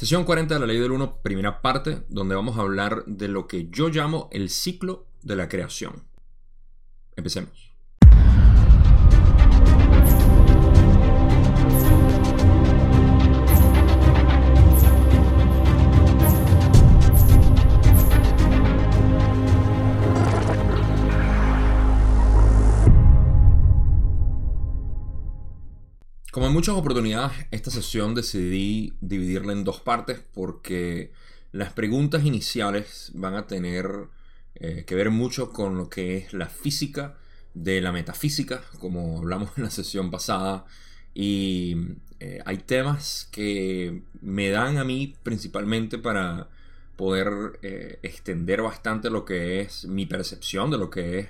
Sesión 40 de la ley del 1, primera parte, donde vamos a hablar de lo que yo llamo el ciclo de la creación. Empecemos. Como en muchas oportunidades, esta sesión decidí dividirla en dos partes porque las preguntas iniciales van a tener eh, que ver mucho con lo que es la física de la metafísica, como hablamos en la sesión pasada, y eh, hay temas que me dan a mí principalmente para poder eh, extender bastante lo que es mi percepción de lo que es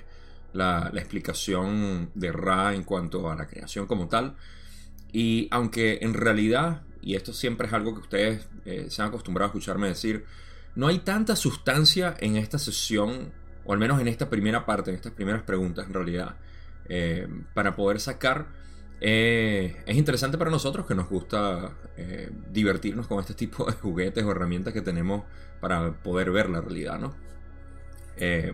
la, la explicación de Ra en cuanto a la creación como tal. Y aunque en realidad, y esto siempre es algo que ustedes eh, se han acostumbrado a escucharme decir, no hay tanta sustancia en esta sesión, o al menos en esta primera parte, en estas primeras preguntas en realidad, eh, para poder sacar. Eh, es interesante para nosotros que nos gusta divertirnos con este tipo de juguetes o herramientas que tenemos para poder ver la realidad, ¿no?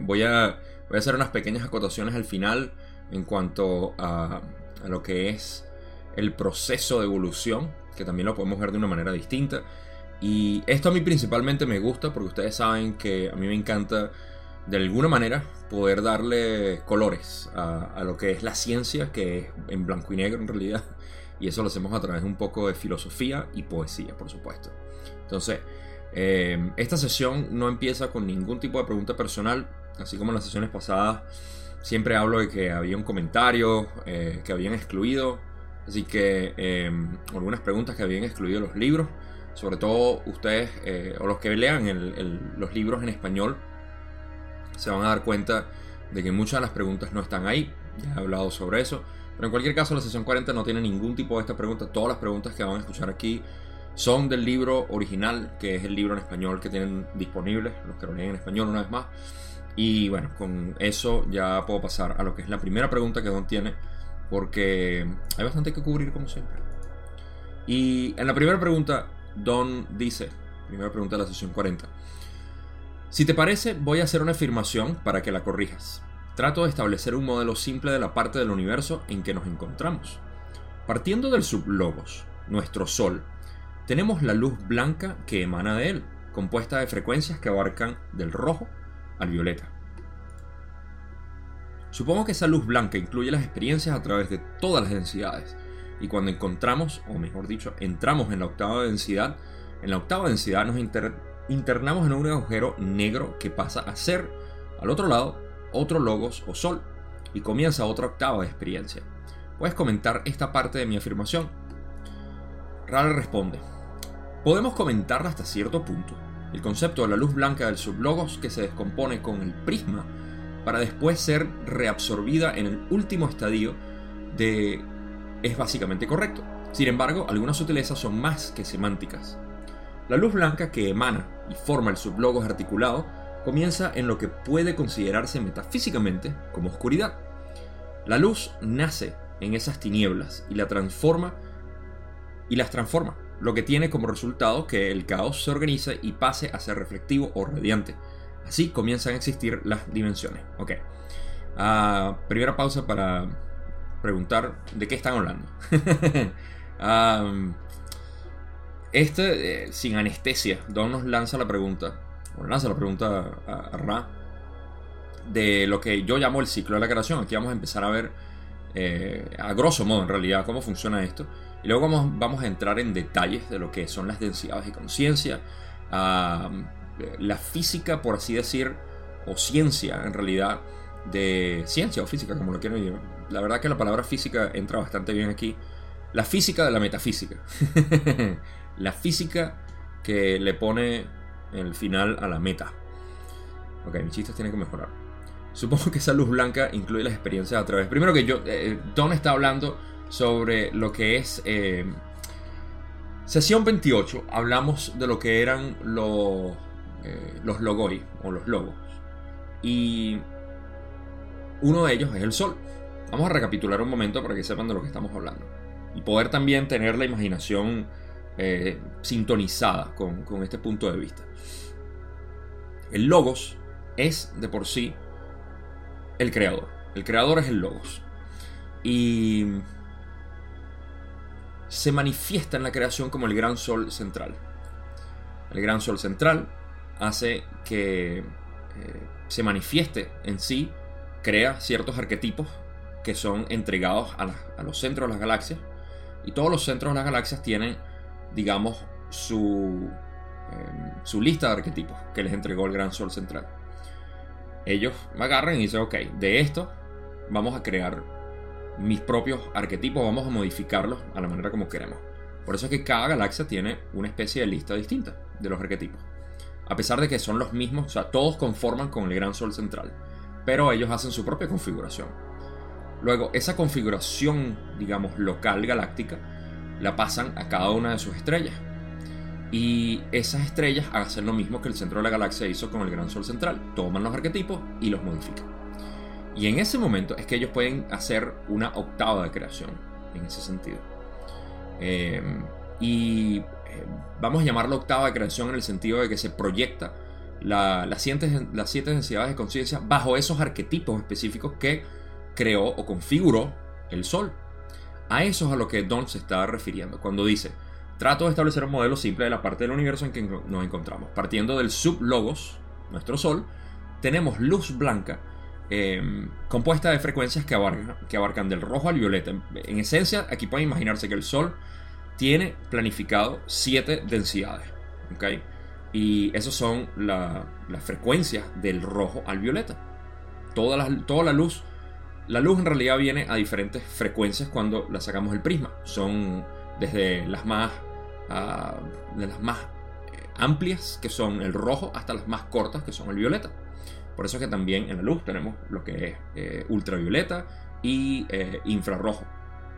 voy, a, voy a hacer unas pequeñas acotaciones al final en cuanto a, a lo que es el proceso de evolución, que también lo podemos ver de una manera distinta. Y esto a mí principalmente me gusta porque ustedes saben que a mí me encanta de alguna manera poder darle colores a, lo que es la ciencia, que es en blanco y negro en realidad. Y eso lo hacemos a través de un poco de filosofía y poesía, por supuesto. Entonces, eh, esta sesión no empieza con ningún tipo de pregunta personal, así como en las sesiones pasadas siempre hablo de que había un comentario eh, que habían excluido. Así que em, algunas preguntas que habían excluido los libros, sobre todo ustedes eh, o los que lean los libros en español, se van a dar cuenta de que muchas de las preguntas no están ahí. Ya he hablado sobre eso. Pero en cualquier caso, la sesión 40 no tiene ningún tipo de esta pregunta. Todas las preguntas que van a escuchar aquí son del libro original, que es el libro en español que tienen disponible, los que lo leen en español una vez más. Y bueno, con eso ya puedo pasar a lo que es la primera pregunta que Don tiene porque hay bastante que cubrir como siempre. Y en la primera pregunta, Don dice, primera pregunta de la sesión 40, si te parece, voy a hacer una afirmación para que la corrijas. Trato de establecer un modelo simple de la parte del universo en que nos encontramos. Partiendo del sublogos, nuestro Sol, tenemos la luz blanca que emana de él, compuesta de frecuencias que abarcan del rojo al violeta. Supongo que esa luz blanca incluye las experiencias a través de todas las densidades. Y cuando encontramos, o mejor dicho, entramos en la octava densidad, en la octava densidad nos internamos en un agujero negro que pasa a ser, al otro lado, otro logos o sol, y comienza otra octava de experiencia. ¿Puedes comentar esta parte de mi afirmación? Rara responde, podemos comentarla hasta cierto punto. El concepto de la luz blanca del sublogos que se descompone con el prisma para después ser reabsorbida en el último estadio de es básicamente correcto. Sin embargo, algunas sutilezas son más que semánticas. La luz blanca que emana y forma el sublogos articulado comienza en lo que puede considerarse metafísicamente como oscuridad. La luz nace en esas tinieblas y la transforma y las transforma, lo que tiene como resultado que el caos se organice y pase a ser reflectivo o radiante, Así comienzan a existir las dimensiones. Ok. Uh, primera pausa para preguntar de qué están hablando. este, eh, sin anestesia, Don nos lanza la pregunta, o lanza la pregunta a, Ra, de lo que yo llamo el ciclo de la creación. Aquí vamos a empezar a ver, eh, a grosso modo en realidad, cómo funciona esto. Y luego vamos, vamos a entrar en detalles de lo que son las densidades de conciencia, la física, por así decir, o ciencia en realidad, de ciencia o física, como lo quieran llamar. La verdad que la palabra física entra bastante bien aquí. La física de la metafísica. la física que le pone el final a la meta. Ok, mis chistes tienen que mejorar. Supongo que esa luz blanca incluye las experiencias a través. Primero que yo, eh, Don está hablando sobre lo que es eh, sesión 28. Hablamos de lo que eran los eh, los logoi o los logos. Y uno de ellos es el Sol. Vamos a recapitular un momento para que sepan de lo que estamos hablando. Y poder también tener la imaginación eh, sintonizada con este punto de vista. El logos es de por sí el creador. El creador es el logos. Y se manifiesta en la creación como el gran sol central. El gran sol central hace que eh, se manifieste en sí, crea ciertos arquetipos que son entregados a, los centros de las galaxias. Y todos los centros de las galaxias tienen, digamos, su, em, su lista de arquetipos que les entregó el gran sol central. Ellos agarran y dicen, ok, de esto vamos a crear mis propios arquetipos, vamos a modificarlos a la manera como queremos. Por eso es que cada galaxia tiene una especie de lista distinta de los arquetipos. A pesar de que son los mismos, o sea, todos conforman con el gran sol central, pero ellos hacen su propia configuración. Luego, esa configuración, digamos, local galáctica, la pasan a cada una de sus estrellas. Y esas estrellas hacen lo mismo que el centro de la galaxia hizo con el gran sol central. Toman los arquetipos y los modifican. Y en ese momento es que ellos pueden hacer una octava de creación, en ese sentido. Eh, y vamos a llamarlo octava de creación en el sentido de que se proyecta las, siete, las siete densidades de conciencia bajo esos arquetipos específicos que creó o configuró el Sol. A eso es a lo que Don se está refiriendo cuando dice, trato de establecer un modelo simple de la parte del universo en que nos encontramos. Partiendo del sublogos, nuestro Sol, tenemos luz blanca em, compuesta de frecuencias que abarcan, que abarcan del rojo al violeta. En esencia, aquí pueden imaginarse que el Sol tiene planificado siete densidades. Y esas son las frecuencias del rojo al violeta. Toda la, toda la luz, la luz en realidad viene a diferentes frecuencias cuando la sacamos del prisma. Son desde las más, ah, de las más eh, amplias, que son el rojo, hasta las más cortas, que son el violeta. Por eso es que también en la luz tenemos lo que es eh, ultravioleta y eh, infrarrojo.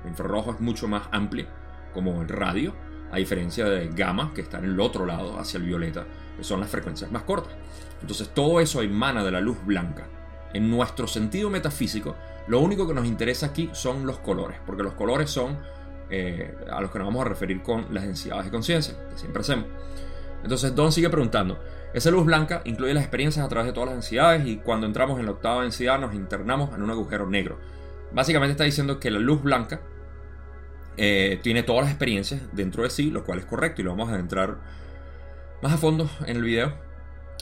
El infrarrojo es mucho más amplio como el radio, a diferencia de gamma, que está en el otro lado, hacia el violeta, que son las frecuencias más cortas. Entonces todo eso emana de la luz blanca. En nuestro sentido metafísico, lo único que nos interesa aquí son los colores, porque los colores son eh, a los que nos vamos a referir con las densidades de conciencia, que siempre hacemos. Entonces Don sigue preguntando, esa luz blanca incluye las experiencias a través de todas las densidades y cuando entramos en la octava densidad nos internamos en un agujero negro. Básicamente está diciendo que la luz blanca eh, tiene todas las experiencias dentro de sí, lo cual es correcto y lo vamos a entrar más a fondo en el video.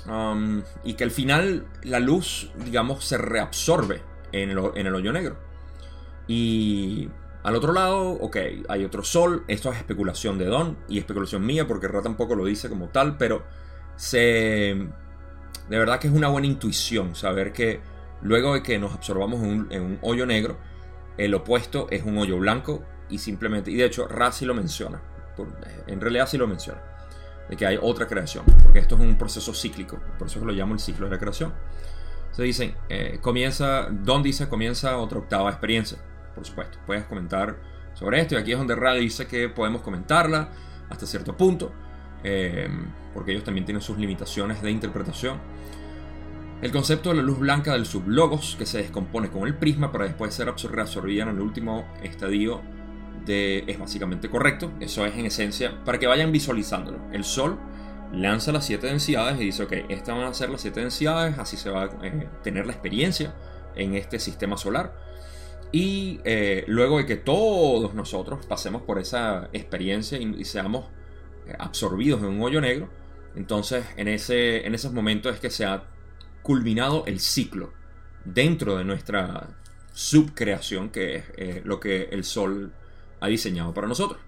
Um, y que al final la luz, digamos, se reabsorbe en el, en el hoyo negro. Y al otro lado, ok, hay otro sol. Esto es especulación de Don y especulación mía porque Ra tampoco lo dice como tal, pero se. De verdad que es una buena intuición saber que luego de que nos absorbamos en un hoyo negro, el opuesto es un hoyo blanco y simplemente, y de hecho Ra sí lo menciona, en realidad sí lo menciona, de que hay otra creación, porque esto es un proceso cíclico, por eso lo llamo el ciclo de la creación. Se dicen, eh, comienza, Don dice, comienza otra octava experiencia, por supuesto, puedes comentar sobre esto, y aquí es donde Ra dice que podemos comentarla hasta cierto punto, eh, porque ellos también tienen sus limitaciones de interpretación. El concepto de la luz blanca del sublogos, que se descompone con el prisma para después ser absorbida en el último estadio es básicamente correcto. Eso es en esencia para que vayan visualizándolo. El Sol lanza las siete densidades y dice, ok, estas van a ser las siete densidades, así se va a eh, tener la experiencia en este sistema solar. Y eh, luego de que todos nosotros pasemos por esa experiencia y, seamos eh, absorbidos en un hoyo negro, entonces en, ese, en esos momentos es que se ha culminado el ciclo dentro de nuestra subcreación, que es lo que el Sol ha diseñado para nosotros.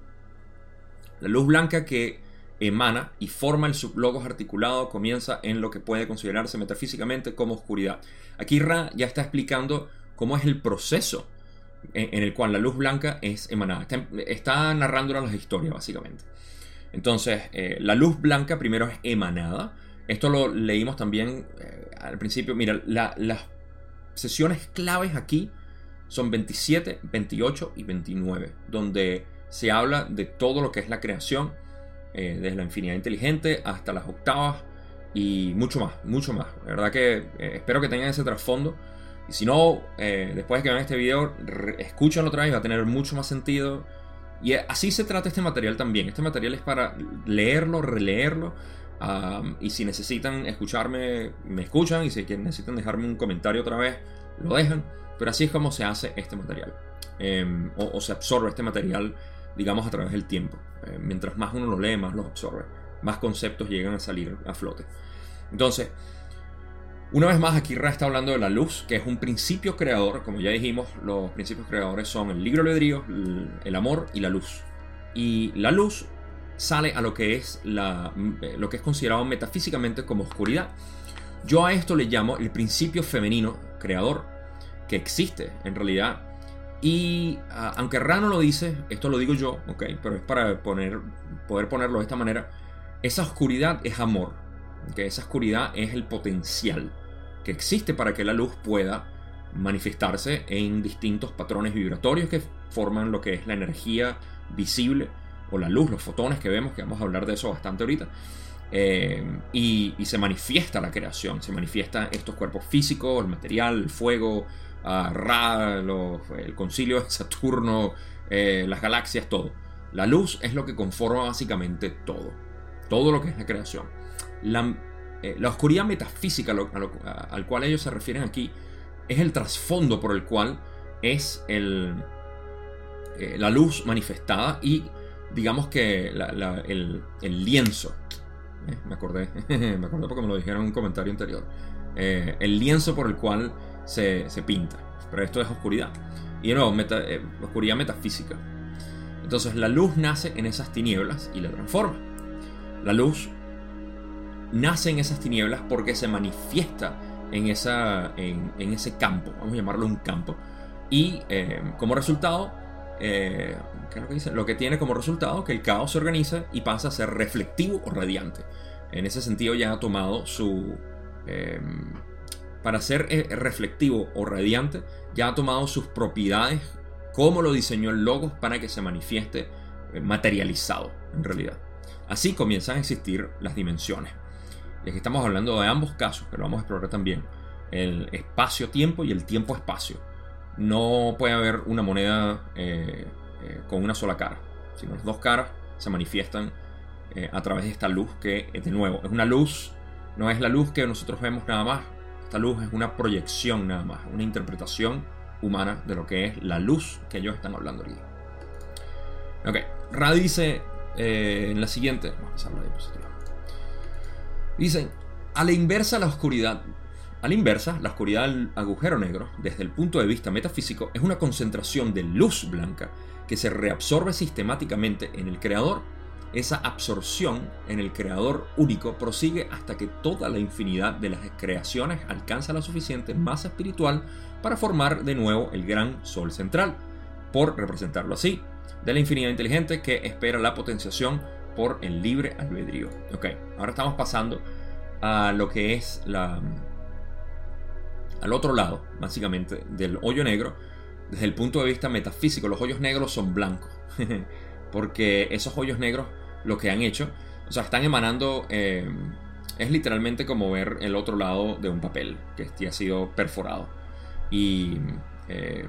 La luz blanca que emana y forma el sublogos articulado comienza en lo que puede considerarse metafísicamente como oscuridad. Aquí Ra ya está explicando cómo es el proceso en, el cual la luz blanca es emanada. Está, narrando las historias, básicamente. Entonces, eh, la luz blanca primero es emanada. Esto lo leímos también eh, al principio. Mira, las sesiones claves aquí son 27, 28 y 29, donde se habla de todo lo que es la creación, eh, desde la infinidad inteligente hasta las octavas y mucho más, mucho más. La verdad que eh, espero que tengan ese trasfondo. Y si no, eh, después de que vean este video, escúchanlo otra vez, va a tener mucho más sentido. Y así se trata este material también. Este material es para leerlo, releerlo. y si necesitan escucharme, me escuchan. Y si necesitan dejarme un comentario otra vez, lo dejan. Pero así es como se hace este material. Em, o, se absorbe este material, digamos, a través del tiempo. Eh, mientras más uno lo lee, más lo absorbe. Más conceptos llegan a salir a flote. Entonces, una vez más, aquí Ra está hablando de la luz, que es un principio creador. Como ya dijimos, los principios creadores son el libro albedrío, el amor y la luz. Y la luz sale a lo que es, la, lo que es considerado metafísicamente como oscuridad. Yo a esto le llamo el principio femenino creador, que existe en realidad. Y aunque Ra no lo dice, esto lo digo yo, ok, pero es para poner, poder ponerlo de esta manera. Esa oscuridad es amor, que esa oscuridad es el potencial que existe para que la luz pueda manifestarse en distintos patrones vibratorios que forman lo que es la energía visible o la luz, los fotones que vemos, que vamos a hablar de eso bastante ahorita. Eh, y, se manifiesta la creación, se manifiesta estos cuerpos físicos, el material, el fuego, uh, Ra, el concilio de Saturno, eh, las galaxias, todo. La luz es lo que conforma básicamente todo, todo lo que es la creación. La, eh, la oscuridad metafísica al cual ellos se refieren aquí es el trasfondo por el cual es el, eh, la luz manifestada y digamos que el, lienzo. Eh, me acordé, me acordé porque me lo dijeron en un comentario anterior. el lienzo por el cual se, pinta. Pero esto es oscuridad. Y no, oscuridad metafísica. Entonces la luz nace en esas tinieblas y la transforma. La luz nace en esas tinieblas porque se manifiesta en, esa, en, ese campo, vamos a llamarlo un campo, y eh, como resultado, eh, ¿qué es lo, que dice? lo que tiene como resultado que el caos se organiza y pasa a ser reflectivo o radiante. En ese sentido ya ha tomado su... Eh, para ser reflectivo o radiante, ya ha tomado sus propiedades como lo diseñó el Logos para que se manifieste materializado en realidad. Así comienzan a existir las dimensiones. Y estamos hablando de ambos casos, pero vamos a explorar también el espacio-tiempo y el tiempo-espacio. No puede haber una moneda eh, eh, con una sola cara, sino las dos caras se manifiestan eh, a través de esta luz que, de nuevo, es una luz, no es la luz que nosotros vemos nada más. Esta luz es una proyección nada más, una interpretación humana de lo que es la luz que ellos están hablando aquí. Ok, Ra dice en la siguiente, vamos a pasar la diapositiva. Dicen, a la inversa la oscuridad, a la inversa, la oscuridad del agujero negro, desde el punto de vista metafísico, es una concentración de luz blanca que se reabsorbe sistemáticamente en el creador. Esa absorción en el creador único prosigue hasta que toda la infinidad de las creaciones alcanza la suficiente masa espiritual para formar de nuevo el gran sol central, por representarlo así, de la infinidad inteligente que espera la potenciación por el libre albedrío. Ok, ahora estamos pasando a lo que es la al otro lado, básicamente, del hoyo negro, desde el punto de vista metafísico, los hoyos negros son blancos. Porque esos hoyos negros lo que han hecho, o sea, están emanando, eh, es literalmente como ver el otro lado de un papel que ha sido perforado. Y eh,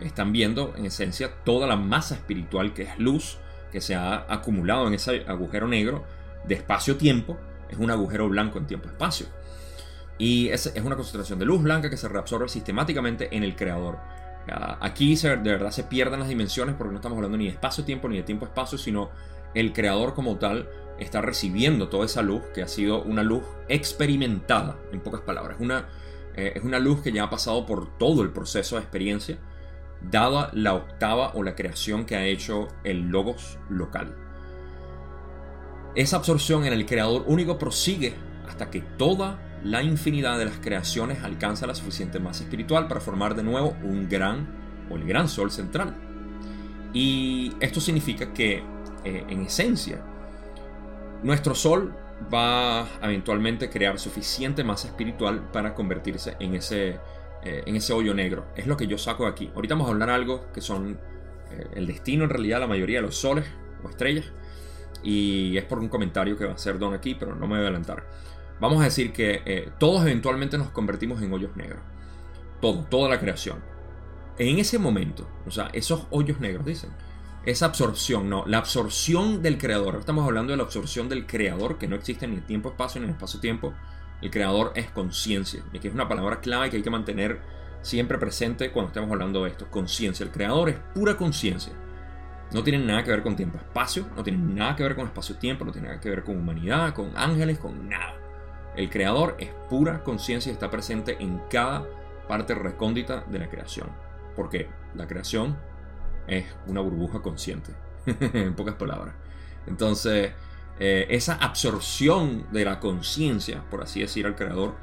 están viendo, en esencia, toda la masa espiritual que es luz que se ha acumulado en ese agujero negro de espacio-tiempo, es un agujero blanco en tiempo-espacio. Y es, es, una concentración de luz blanca que se reabsorbe sistemáticamente en el creador. Aquí de verdad se pierden las dimensiones porque no estamos hablando ni de espacio-tiempo ni de tiempo-espacio, sino el creador como tal está recibiendo toda esa luz que ha sido una luz experimentada, en pocas palabras. Una, eh, es una luz que ya ha pasado por todo el proceso de experiencia dada la octava o la creación que ha hecho el logos local. Esa absorción en el creador único prosigue hasta que toda la infinidad de las creaciones alcanza la suficiente masa espiritual para formar de nuevo un gran o el gran sol central. Y esto significa que, eh, en esencia, nuestro sol va a eventualmente crear suficiente masa espiritual para convertirse en ese eh, en ese hoyo negro. Es lo que yo saco de aquí. Ahorita vamos a hablar algo que son eh, el destino en realidad la mayoría de los soles o estrellas. Y es por un comentario que va a hacer Don aquí, pero no me voy a adelantar. Vamos a decir que eh, todos eventualmente nos convertimos en hoyos negros. Todo, toda la creación. En ese momento, o sea, esos hoyos negros, dicen, esa absorción, no, la absorción del creador. Estamos hablando de la absorción del creador, que no existe ni en tiempo-espacio ni en espacio-tiempo. El creador es conciencia, y que es una palabra clave que hay que mantener siempre presente cuando estemos hablando de esto. Conciencia. El creador es pura conciencia. No tiene nada que ver con tiempo-espacio, no tiene nada que ver con espacio-tiempo, no tiene nada que ver con humanidad, con ángeles, con nada. El creador es pura conciencia y está presente en cada parte recóndita de la creación. Porque la creación es una burbuja consciente, en pocas palabras. Entonces, eh, esa absorción de la conciencia, por así decir, al creador,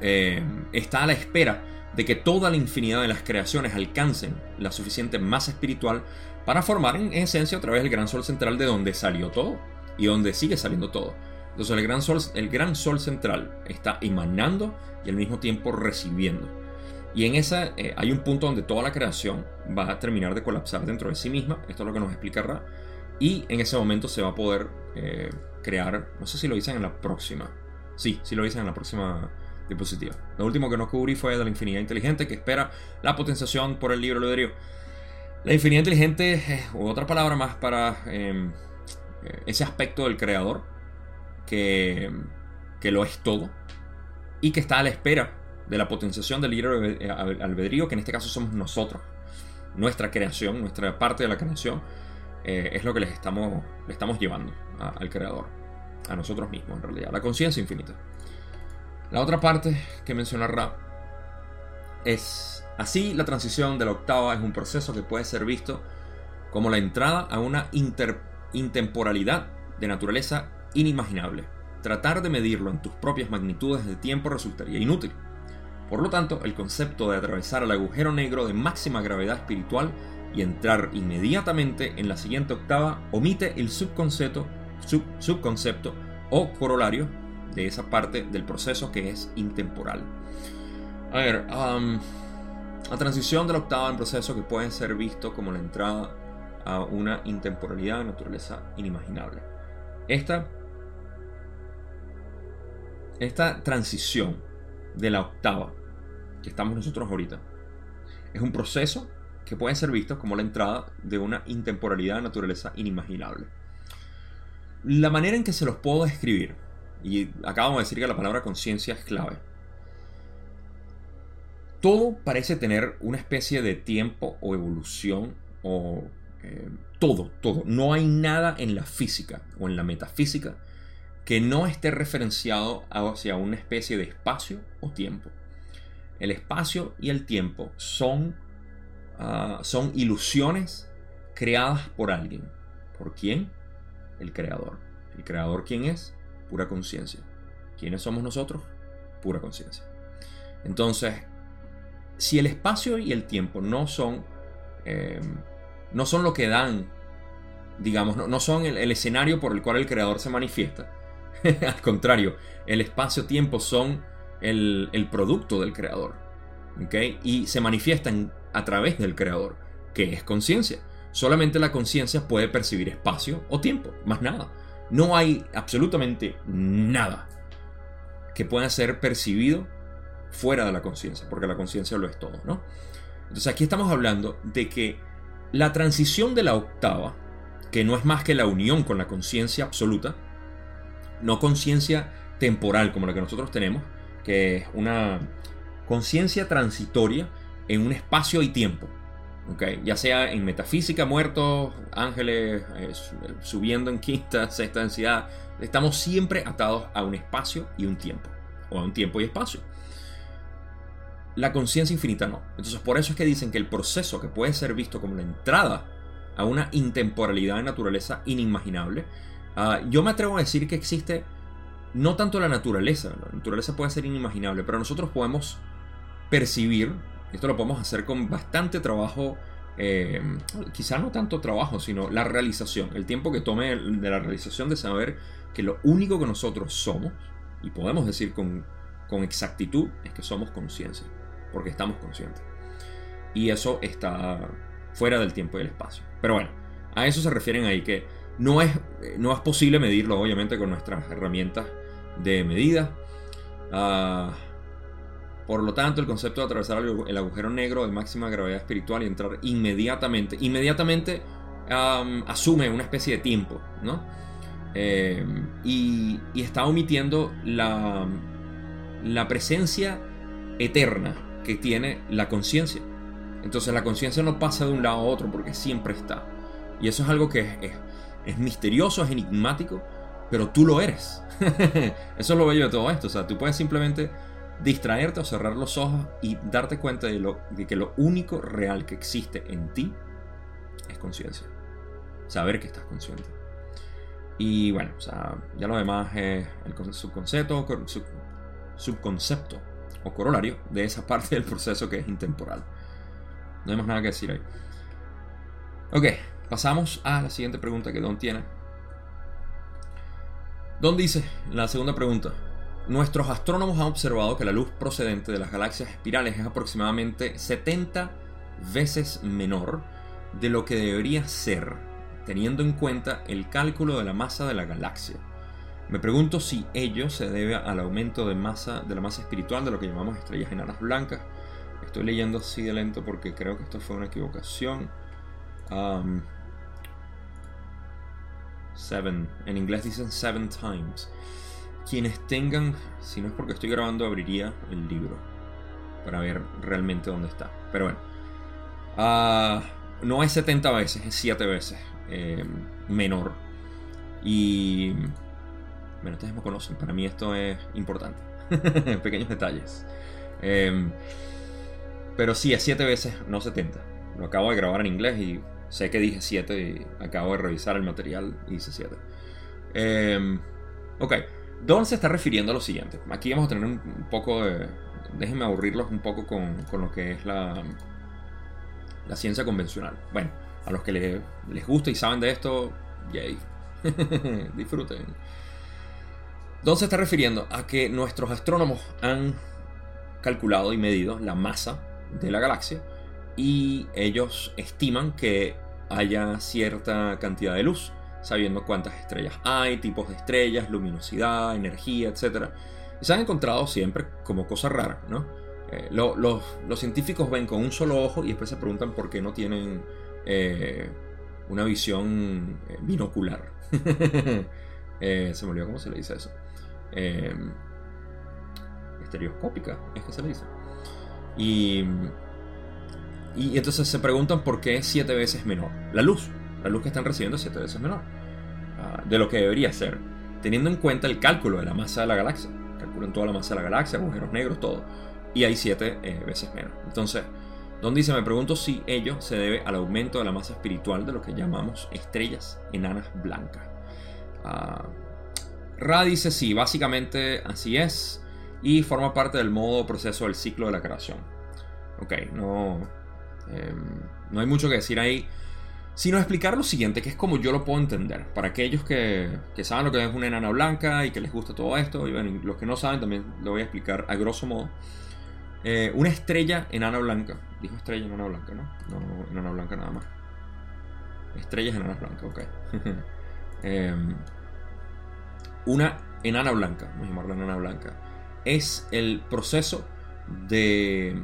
eh, está a la espera de que toda la infinidad de las creaciones alcancen la suficiente masa espiritual para formar en esencia otra vez el gran sol central de donde salió todo y donde sigue saliendo todo. Entonces el gran sol, el gran sol central está emanando y al mismo tiempo recibiendo. Y en esa eh, hay un punto donde toda la creación va a terminar de colapsar dentro de sí misma. Esto es lo que nos explicará. Y en ese momento se va a poder eh, crear, no sé si lo dicen en la próxima. Sí, sí lo dicen en la próxima diapositiva. Lo último que nos cubrí fue de la infinidad inteligente que espera la potenciación por el libro albedrío. La infinidad inteligente es otra palabra más para em, eh, ese aspecto del creador que, que lo es todo y que está a la espera de la potenciación del libre eh, albedrío, que en este caso somos nosotros, nuestra creación, nuestra parte de la creación, eh, es lo que les estamos, le estamos llevando al creador, a nosotros mismos en realidad, la conciencia infinita. La otra parte que mencionará es, así la transición de la octava es un proceso que puede ser visto como la entrada a una intemporalidad de naturaleza inimaginable. Tratar de medirlo en tus propias magnitudes de tiempo resultaría inútil. Por lo tanto, el concepto de atravesar el agujero negro de máxima gravedad espiritual y entrar inmediatamente en la siguiente octava omite el subconcepto, subconcepto o corolario de esa parte del proceso que es intemporal. A ver, la transición de la octava en proceso que puede ser visto como la entrada a una intemporalidad de naturaleza inimaginable. Esta, esta transición de la octava que estamos nosotros ahorita. Es un proceso que puede ser visto como la entrada de una intemporalidad de naturaleza inimaginable. La manera en que se los puedo describir, y acabamos de decir que la palabra conciencia es clave, todo parece tener una especie de tiempo o evolución o eh, todo, todo. No hay nada en la física o en la metafísica que no esté referenciado hacia una especie de espacio o tiempo. El espacio y el tiempo son, ah, son ilusiones creadas por alguien. ¿Por quién? El creador. ¿El creador quién es? Pura conciencia. ¿Quiénes somos nosotros? Pura conciencia. Entonces, si el espacio y el tiempo no son, em, no son lo que dan, digamos, no, son el, escenario por el cual el creador se manifiesta, Al contrario, el espacio-tiempo son el, producto del creador. Y se manifiestan a través del creador, que es conciencia. Solamente la conciencia puede percibir espacio o tiempo, más nada. No hay absolutamente nada que pueda ser percibido fuera de la conciencia, porque la conciencia lo es todo, ¿no? Entonces aquí estamos hablando de que la transición de la octava, que no es más que la unión con la conciencia absoluta, no conciencia temporal como la que nosotros tenemos, que es una conciencia transitoria en un espacio y tiempo. Okay. Ya sea en metafísica, muertos, ángeles, eh, subiendo en quinta, sexta densidad, estamos siempre atados a un espacio y un tiempo, o a un tiempo y espacio. La conciencia infinita no. Entonces por eso es que dicen que el proceso que puede ser visto como la entrada a una intemporalidad de naturaleza inimaginable Ah, yo me atrevo a decir que existe no tanto la naturaleza, la naturaleza puede ser inimaginable, pero nosotros podemos percibir, esto lo podemos hacer con bastante trabajo, eh, quizá no tanto trabajo, sino la realización, el tiempo que tome de la realización de saber que lo único que nosotros somos, y podemos decir con, con exactitud, es que somos conciencia, porque estamos conscientes. Y eso está fuera del tiempo y el espacio. Pero bueno, a eso se refieren ahí que no es, no es posible medirlo, obviamente, con nuestras herramientas de medida. Ah, Por lo tanto, el concepto de atravesar el agujero negro de máxima gravedad espiritual y entrar inmediatamente, inmediatamente asume una especie de tiempo, ¿no? Eh, y, está omitiendo la, la presencia eterna que tiene la conciencia. Entonces la conciencia no pasa de un lado a otro porque siempre está. Y eso es algo que es, es, misterioso, es enigmático, pero tú lo eres. eso es lo bello de todo esto. O sea, tú puedes simplemente distraerte o cerrar los ojos y darte cuenta de, lo, de que lo único real que existe en ti es conciencia. Saber que estás consciente. Y bueno, ya lo demás es el subconcepto, subconcepto o corolario de esa parte del proceso que es intemporal. No hay más nada que decir ahí. Ok, pasamos a la siguiente pregunta que Don tiene. Don dice, la segunda pregunta. Nuestros astrónomos han observado que la luz procedente de las galaxias espirales es aproximadamente 70 veces menor de lo que debería ser, teniendo en cuenta el cálculo de la masa de la galaxia. Me pregunto si ello se debe al aumento de masa de la masa espiritual de lo que llamamos estrellas enanas blancas. Estoy leyendo así de lento porque creo que esto fue una equivocación. Um, seven. En inglés dicen seven times. Quienes tengan, si no es porque estoy grabando, abriría el libro para ver realmente dónde está. Pero bueno, uh, no es 70 veces, es 7 veces eh, menor. Y bueno, ustedes me conocen, para mí esto es importante. Pequeños detalles. Em, pero sí, es 7 veces, no 70. Lo acabo de grabar en inglés y sé que dije 7 y acabo de revisar el material y dice 7. Em, ok, Don se está refiriendo a lo siguiente. Aquí vamos a tener un, poco de... Déjenme aburrirlos un poco con, con lo que es la, la ciencia convencional. Bueno, a los que les, les gusta y saben de esto, yay. Disfruten. Don se está refiriendo a que nuestros astrónomos han calculado y medido la masa de la galaxia y ellos estiman que haya cierta cantidad de luz, sabiendo cuántas estrellas hay, tipos de estrellas, luminosidad, energía, etc. Y se han encontrado siempre como cosas raras, ¿no? Eh, los, científicos ven con un solo ojo y después se preguntan por qué no tienen eh, una visión eh, binocular. se me olvidó cómo se le dice eso. Estereoscópica, es que se le dice. Y, y entonces se preguntan por qué es siete veces menor. La luz, la luz que están recibiendo es siete veces menor ah, de lo que debería ser, teniendo en cuenta el cálculo de la masa de la galaxia. Calculan toda la masa de la galaxia, agujeros negros, todo. Y hay siete eh, veces menos. Entonces, Don dice, me pregunto si ello se debe al aumento de la masa espiritual de lo que llamamos estrellas enanas blancas. Ah, Ra dice sí, básicamente así es y forma parte del modo proceso del ciclo de la creación. Ok, no, em, no hay mucho que decir ahí, sino explicar lo siguiente, que es como yo lo puedo entender. Para aquellos que, que saben lo que es una enana blanca y que les gusta todo esto, y bueno, los que no saben también lo voy a explicar a grosso modo. Eh, una estrella enana blanca, dijo estrella enana blanca, ¿no? No, enana blanca nada más. Estrellas enanas blancas, ok. Em, una enana blanca, vamos a llamarla enana blanca, es el proceso de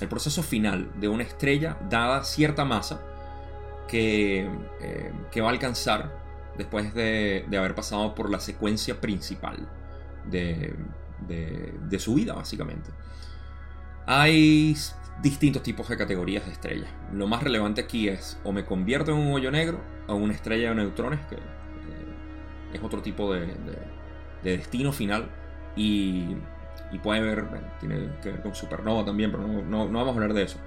el proceso final de una estrella dada cierta masa que, eh, va a alcanzar después de, de, haber pasado por la secuencia principal de, de, de, su vida, básicamente. Hay distintos tipos de categorías de estrellas. Lo más relevante aquí es o me convierto en un hoyo negro o una estrella de neutrones, que es otro tipo de, destino final y, puede ver, tiene que ver con supernova también, pero no, vamos a hablar de eso.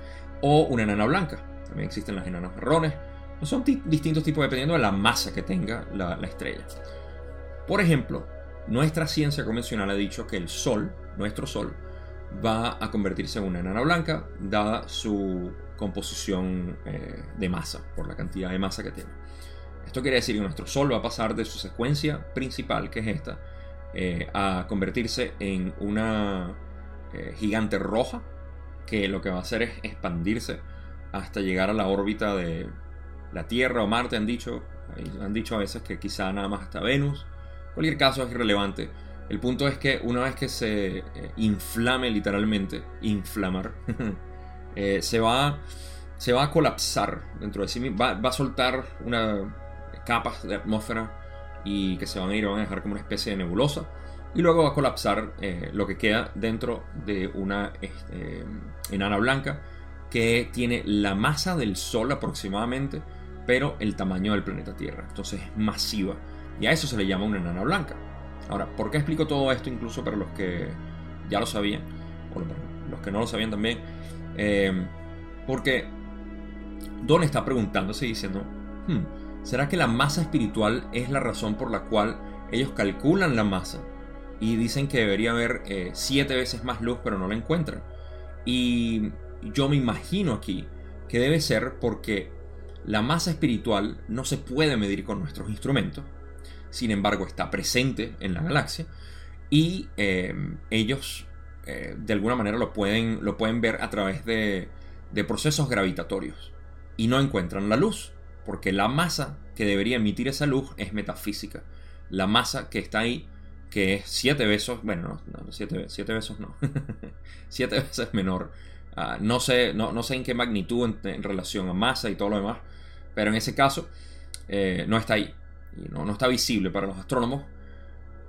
O una enana blanca, también existen las enanas marrones, son distintos tipos dependiendo de la masa que tenga la, estrella. Por ejemplo, nuestra ciencia convencional ha dicho que el Sol, nuestro Sol, va a convertirse en una enana blanca dada su composición eh, de masa, por la cantidad de masa que tiene. Esto quiere decir que nuestro Sol va a pasar de su secuencia principal, que es esta, eh, a convertirse en una eh, gigante roja, que lo que va a hacer es expandirse hasta llegar a la órbita de la Tierra o Marte, han dicho. Han dicho a veces que quizá nada más hasta Venus. En cualquier caso es irrelevante. El punto es que una vez que se eh, inflame literalmente, inflamar, eh, se, va, se va a colapsar dentro de sí mismo, va, va a soltar una capas de atmósfera y que se van a ir, van a dejar como una especie de nebulosa y luego va a colapsar eh, lo que queda dentro de una este, enana blanca que tiene la masa del Sol aproximadamente, pero el tamaño del planeta Tierra. Entonces es masiva. Y a eso se le llama una enana blanca. Ahora, ¿por qué explico todo esto incluso para los que ya lo sabían? O los que no lo sabían también. Eh, porque Don está preguntándose y diciendo, hmm, ¿será que la masa espiritual es la razón por la cual ellos calculan la masa? Y dicen que debería haber eh, siete veces más luz, pero no la encuentran. Y yo me imagino aquí que debe ser porque la masa espiritual no se puede medir con nuestros instrumentos sin embargo está presente en la galaxia y eh, ellos eh, de alguna manera lo pueden, lo pueden ver a través de, procesos gravitatorios y no encuentran la luz porque la masa que debería emitir esa luz es metafísica. La masa que está ahí, que es siete veces, bueno, no, siete, siete veces no, siete veces menor. Ah, no, sé, no, no, sé en qué magnitud en, relación a masa y todo lo demás, pero en ese caso eh, no está ahí y no, está visible para los astrónomos.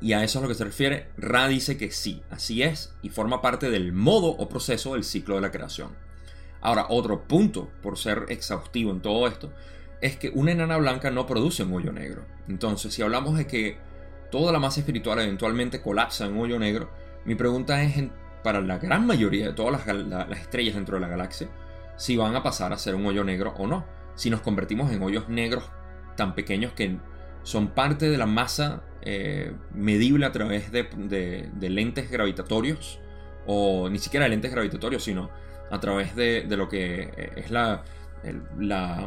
Y a eso es lo que se refiere. Ra dice que sí, así es, y forma parte del modo o proceso del ciclo de la creación. Ahora, otro punto, por ser exhaustivo en todo esto, es que una enana blanca no produce un hoyo negro. Entonces, si hablamos de que toda la masa espiritual eventualmente colapsa en un hoyo negro, mi pregunta es, para la gran mayoría de todas las, las estrellas dentro de la galaxia, si van a pasar a ser un hoyo negro o no. Si nos convertimos en hoyos negros tan pequeños que son parte de la masa eh, medible a través de, lentes gravitatorios, o ni siquiera de lentes gravitatorios, sino a través de, lo que eh, es la, la,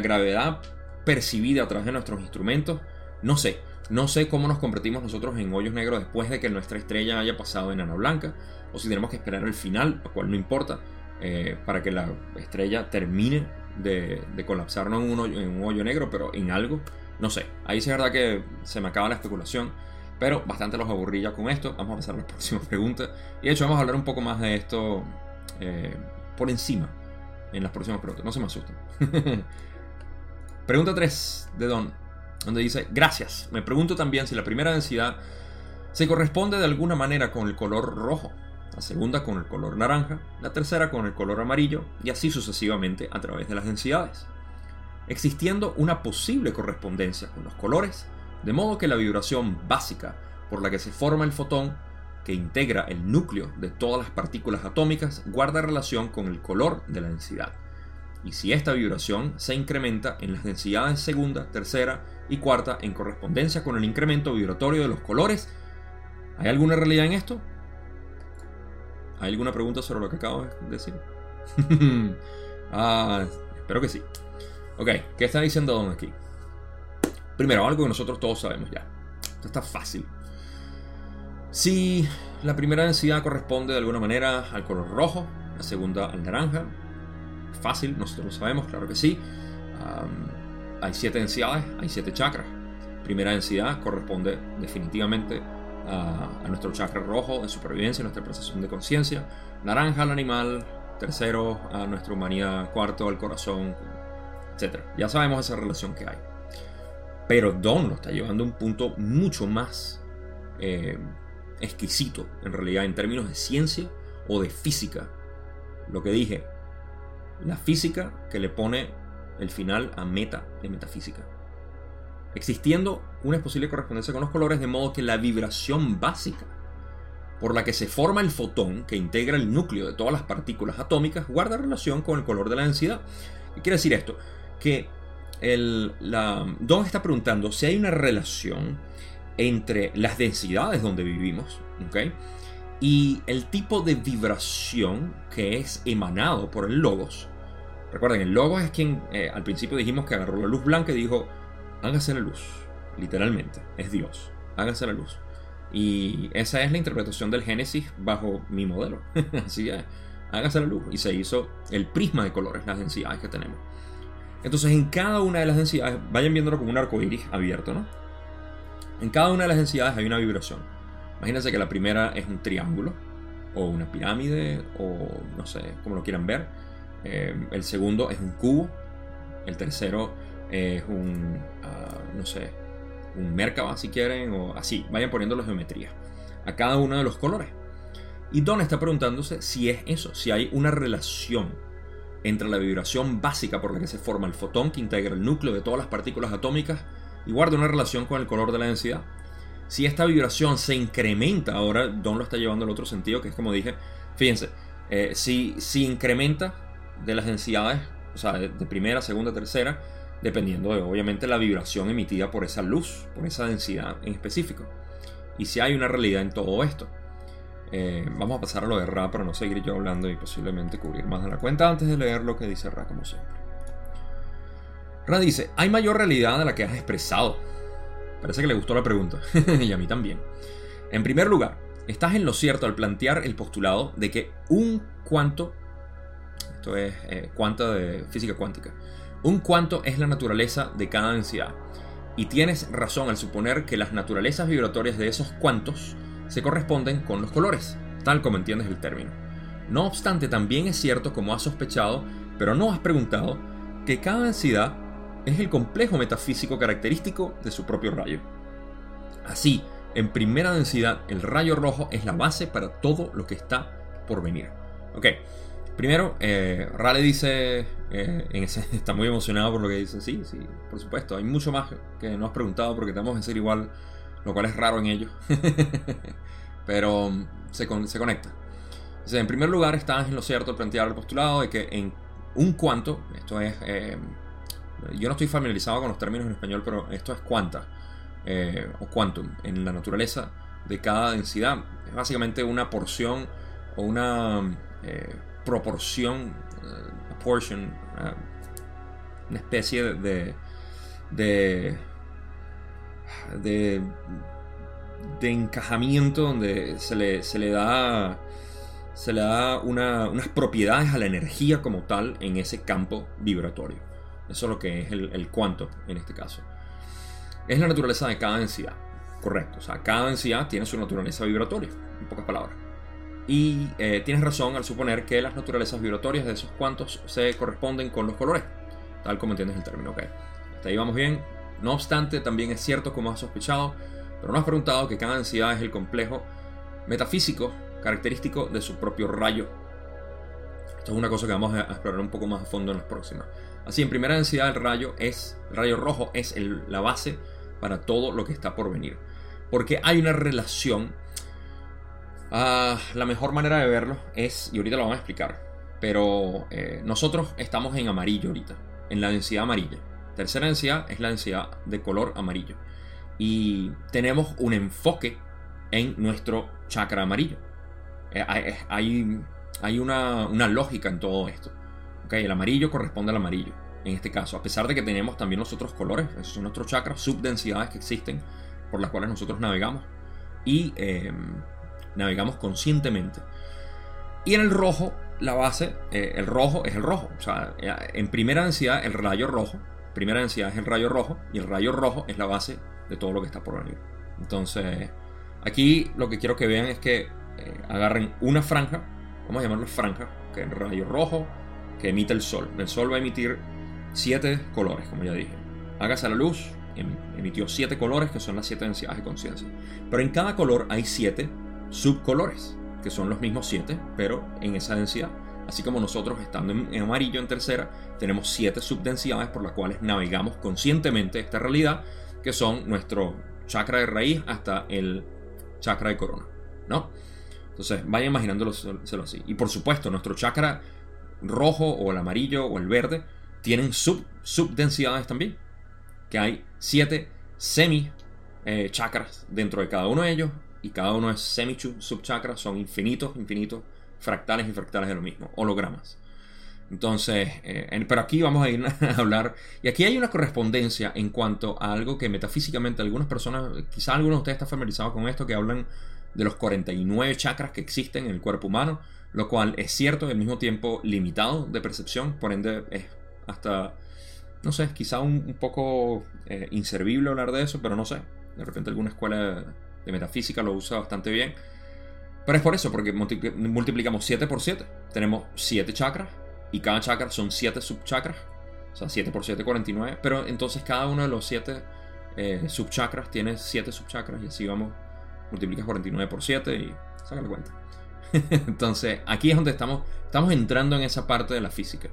gravedad percibida a través de nuestros instrumentos. No sé, no sé cómo nos convertimos nosotros en hoyos negros después de que nuestra estrella haya pasado en enana blanca, o si tenemos que esperar el final, lo cual no importa, eh, para que la estrella termine de, colapsar no en un, en un hoyo negro, pero en algo no sé, ahí sí es verdad que se me acaba la especulación, pero bastante los aburrí ya con esto. Vamos a pasar a la próxima pregunta. Y de hecho vamos a hablar un poco más de esto eh, por encima en las próximas preguntas. No se me asusten. Pregunta 3 de Don, donde dice, gracias. Me pregunto también si la primera densidad se corresponde de alguna manera con el color rojo, la segunda con el color naranja, la tercera con el color amarillo y así sucesivamente a través de las densidades existiendo una posible correspondencia con los colores, de modo que la vibración básica por la que se forma el fotón, que integra el núcleo de todas las partículas atómicas, guarda relación con el color de la densidad. Y si esta vibración se incrementa en las densidades segunda, tercera y cuarta en correspondencia con el incremento vibratorio de los colores, ¿hay alguna realidad en esto? ¿Hay alguna pregunta sobre lo que acabo de decir? ah, espero que sí. Ok, ¿qué está diciendo Don aquí? Primero, algo que nosotros todos sabemos ya. Esto está fácil. Si la primera densidad corresponde de alguna manera al color rojo, la segunda al naranja, fácil, nosotros lo sabemos, claro que sí. hay siete densidades, hay siete chakras. Primera densidad corresponde definitivamente a, nuestro chakra rojo de supervivencia, nuestra percepción de conciencia. Naranja al animal, tercero a nuestra humanidad, cuarto al corazón, ya sabemos esa relación que hay. Pero Don lo está llevando a un punto mucho más eh, exquisito, en realidad, en términos de ciencia o de física. Lo que dije, la física que le pone el final a meta de metafísica. Existiendo una posible correspondencia con los colores, de modo que la vibración básica por la que se forma el fotón que integra el núcleo de todas las partículas atómicas guarda relación con el color de la densidad. ¿Qué quiere decir esto? que el, la, Don está preguntando si hay una relación entre las densidades donde vivimos y el tipo de vibración que es emanado por el logos. Recuerden, el logos es quien eh, al principio dijimos que agarró la luz blanca y dijo, hágase la luz, literalmente, es Dios, hágase la luz. Y esa es la interpretación del Génesis bajo mi modelo. Así es, hágase la luz. Y se hizo el prisma de colores, las densidades que tenemos. Entonces en cada una de las densidades, vayan viéndolo como un arco iris abierto, ¿no? En cada una de las densidades hay una vibración. Imagínense que la primera es un triángulo, o una pirámide, o no sé, como lo quieran ver. Eh, el segundo es un cubo. El tercero es un, ah, no sé, un Merkaba si quieren, o así. Vayan poniendo la geometría a cada uno de los colores. Y Don está preguntándose si es eso, si hay una relación entre la vibración básica por la que se forma el fotón que integra el núcleo de todas las partículas atómicas y guarda una relación con el color de la densidad. Si esta vibración se incrementa, ahora Don lo está llevando al otro sentido, que es como dije, fíjense, eh, si, si incrementa de las densidades, o sea, de, primera, segunda, tercera, dependiendo de obviamente la vibración emitida por esa luz, por esa densidad en específico. Y si hay una realidad en todo esto. Eh, vamos a pasar a lo de Ra para no seguir yo hablando y posiblemente cubrir más de la cuenta antes de leer lo que dice Ra como siempre. Ra dice, hay mayor realidad de la que has expresado. Parece que le gustó la pregunta, y a mí también. En primer lugar, estás en lo cierto al plantear el postulado de que un cuanto, esto es eh, de física cuántica, un cuanto es la naturaleza de cada densidad. Y tienes razón al suponer que las naturalezas vibratorias de esos cuantos se corresponden con los colores, tal como entiendes el término. No obstante, también es cierto, como has sospechado, pero no has preguntado, que cada densidad es el complejo metafísico característico de su propio rayo. Así, en primera densidad, el rayo rojo es la base para todo lo que está por venir. Ok, primero, eh, Rale dice, eh, está muy emocionado por lo que dice, sí, sí, por supuesto, hay mucho más que no has preguntado porque te vamos a decir igual lo cual es raro en ellos. Pero um, se, se conecta. en primer lugar, estás en lo cierto plantear el postulado de que en un cuanto, esto es, eh, yo no estoy familiarizado con los términos en español, pero esto es cuanta eh, o quantum en la naturaleza de cada densidad. Es básicamente una porción o una eh, proporción, portion, una especie de, de de, de encajamiento donde se le, se le da, se le da unas propiedades a la energía como tal en ese campo vibratorio. Eso es lo que es el, cuanto en este caso. Es la naturaleza de cada densidad. Correcto. O sea, cada densidad tiene su naturaleza vibratoria, en pocas palabras. Y eh, tienes razón al suponer que las naturalezas vibratorias de esos cuantos se corresponden con los colores, tal como entiendes el término. Ok, hasta ahí vamos bien. No obstante, también es cierto, como has sospechado, pero no has preguntado que cada densidad es el complejo metafísico característico de su propio rayo. Esto es una cosa que vamos a explorar un poco más a fondo en las próximas. Así, en primera densidad, el rayo es, rayo rojo es la base para todo lo que está por venir. Porque hay una relación. Ah, la mejor manera de verlo es, y ahorita lo vamos a explicar, pero eh, nosotros estamos en amarillo ahorita, en la densidad amarilla. Tercera densidad es la densidad de color amarillo. Y tenemos un enfoque en nuestro chakra amarillo. Eh, hay, hay una, lógica en todo esto. El amarillo corresponde al amarillo. En este caso, a pesar de que tenemos también los otros colores, esos son nuestros chakras, subdensidades que existen por las cuales nosotros navegamos. Y em, navegamos conscientemente. Y en el rojo, la base, eh, el rojo es el rojo. O sea, eh, en primera densidad, el rayo rojo primera densidad es el rayo rojo y el rayo rojo es la base de todo lo que está por venir. Entonces, aquí lo que quiero que vean es que eh, agarren una franja, vamos a llamarlo franja, que es el rayo rojo que emite el sol. El sol va a emitir siete colores, como ya dije. Hágase la luz, em, emitió siete colores que son las siete densidades de conciencia. Pero en cada color hay siete subcolores, que son los mismos siete, pero en esa densidad. Así como nosotros, estando en, amarillo en tercera, tenemos siete subdensidades por las cuales navegamos conscientemente esta realidad, que son nuestro chakra de raíz hasta el chakra de corona. ¿No? Entonces, vaya imaginándolo así. Y por supuesto, nuestro chakra rojo o el amarillo o el verde tienen sub, subdensidades también. Que hay siete semi eh, dentro de cada uno de ellos. Y cada uno es semi subchakras, son infinitos, infinitos fractales y fractales de lo mismo, hologramas. Entonces, eh, pero aquí vamos a ir a hablar, y aquí hay una correspondencia en cuanto a algo que metafísicamente algunas personas, quizá algunos de ustedes están familiarizados con esto, que hablan de los 49 chakras que existen en el cuerpo humano, lo cual es cierto y al mismo tiempo limitado de percepción, por ende es hasta, no sé, quizá un, poco eh, inservible hablar de eso, pero no sé, de repente alguna escuela de metafísica lo usa bastante bien. Pero es por eso, porque multiplicamos 7 por 7. Tenemos 7 chakras y cada chakra son 7 subchakras. O sea, 7 por 7, 49. Pero entonces cada uno de los 7 eh, subchakras tiene 7 subchakras y así vamos, multiplicas 49 por 7 y saca la cuenta. entonces, aquí es donde estamos, estamos entrando en esa parte de la física.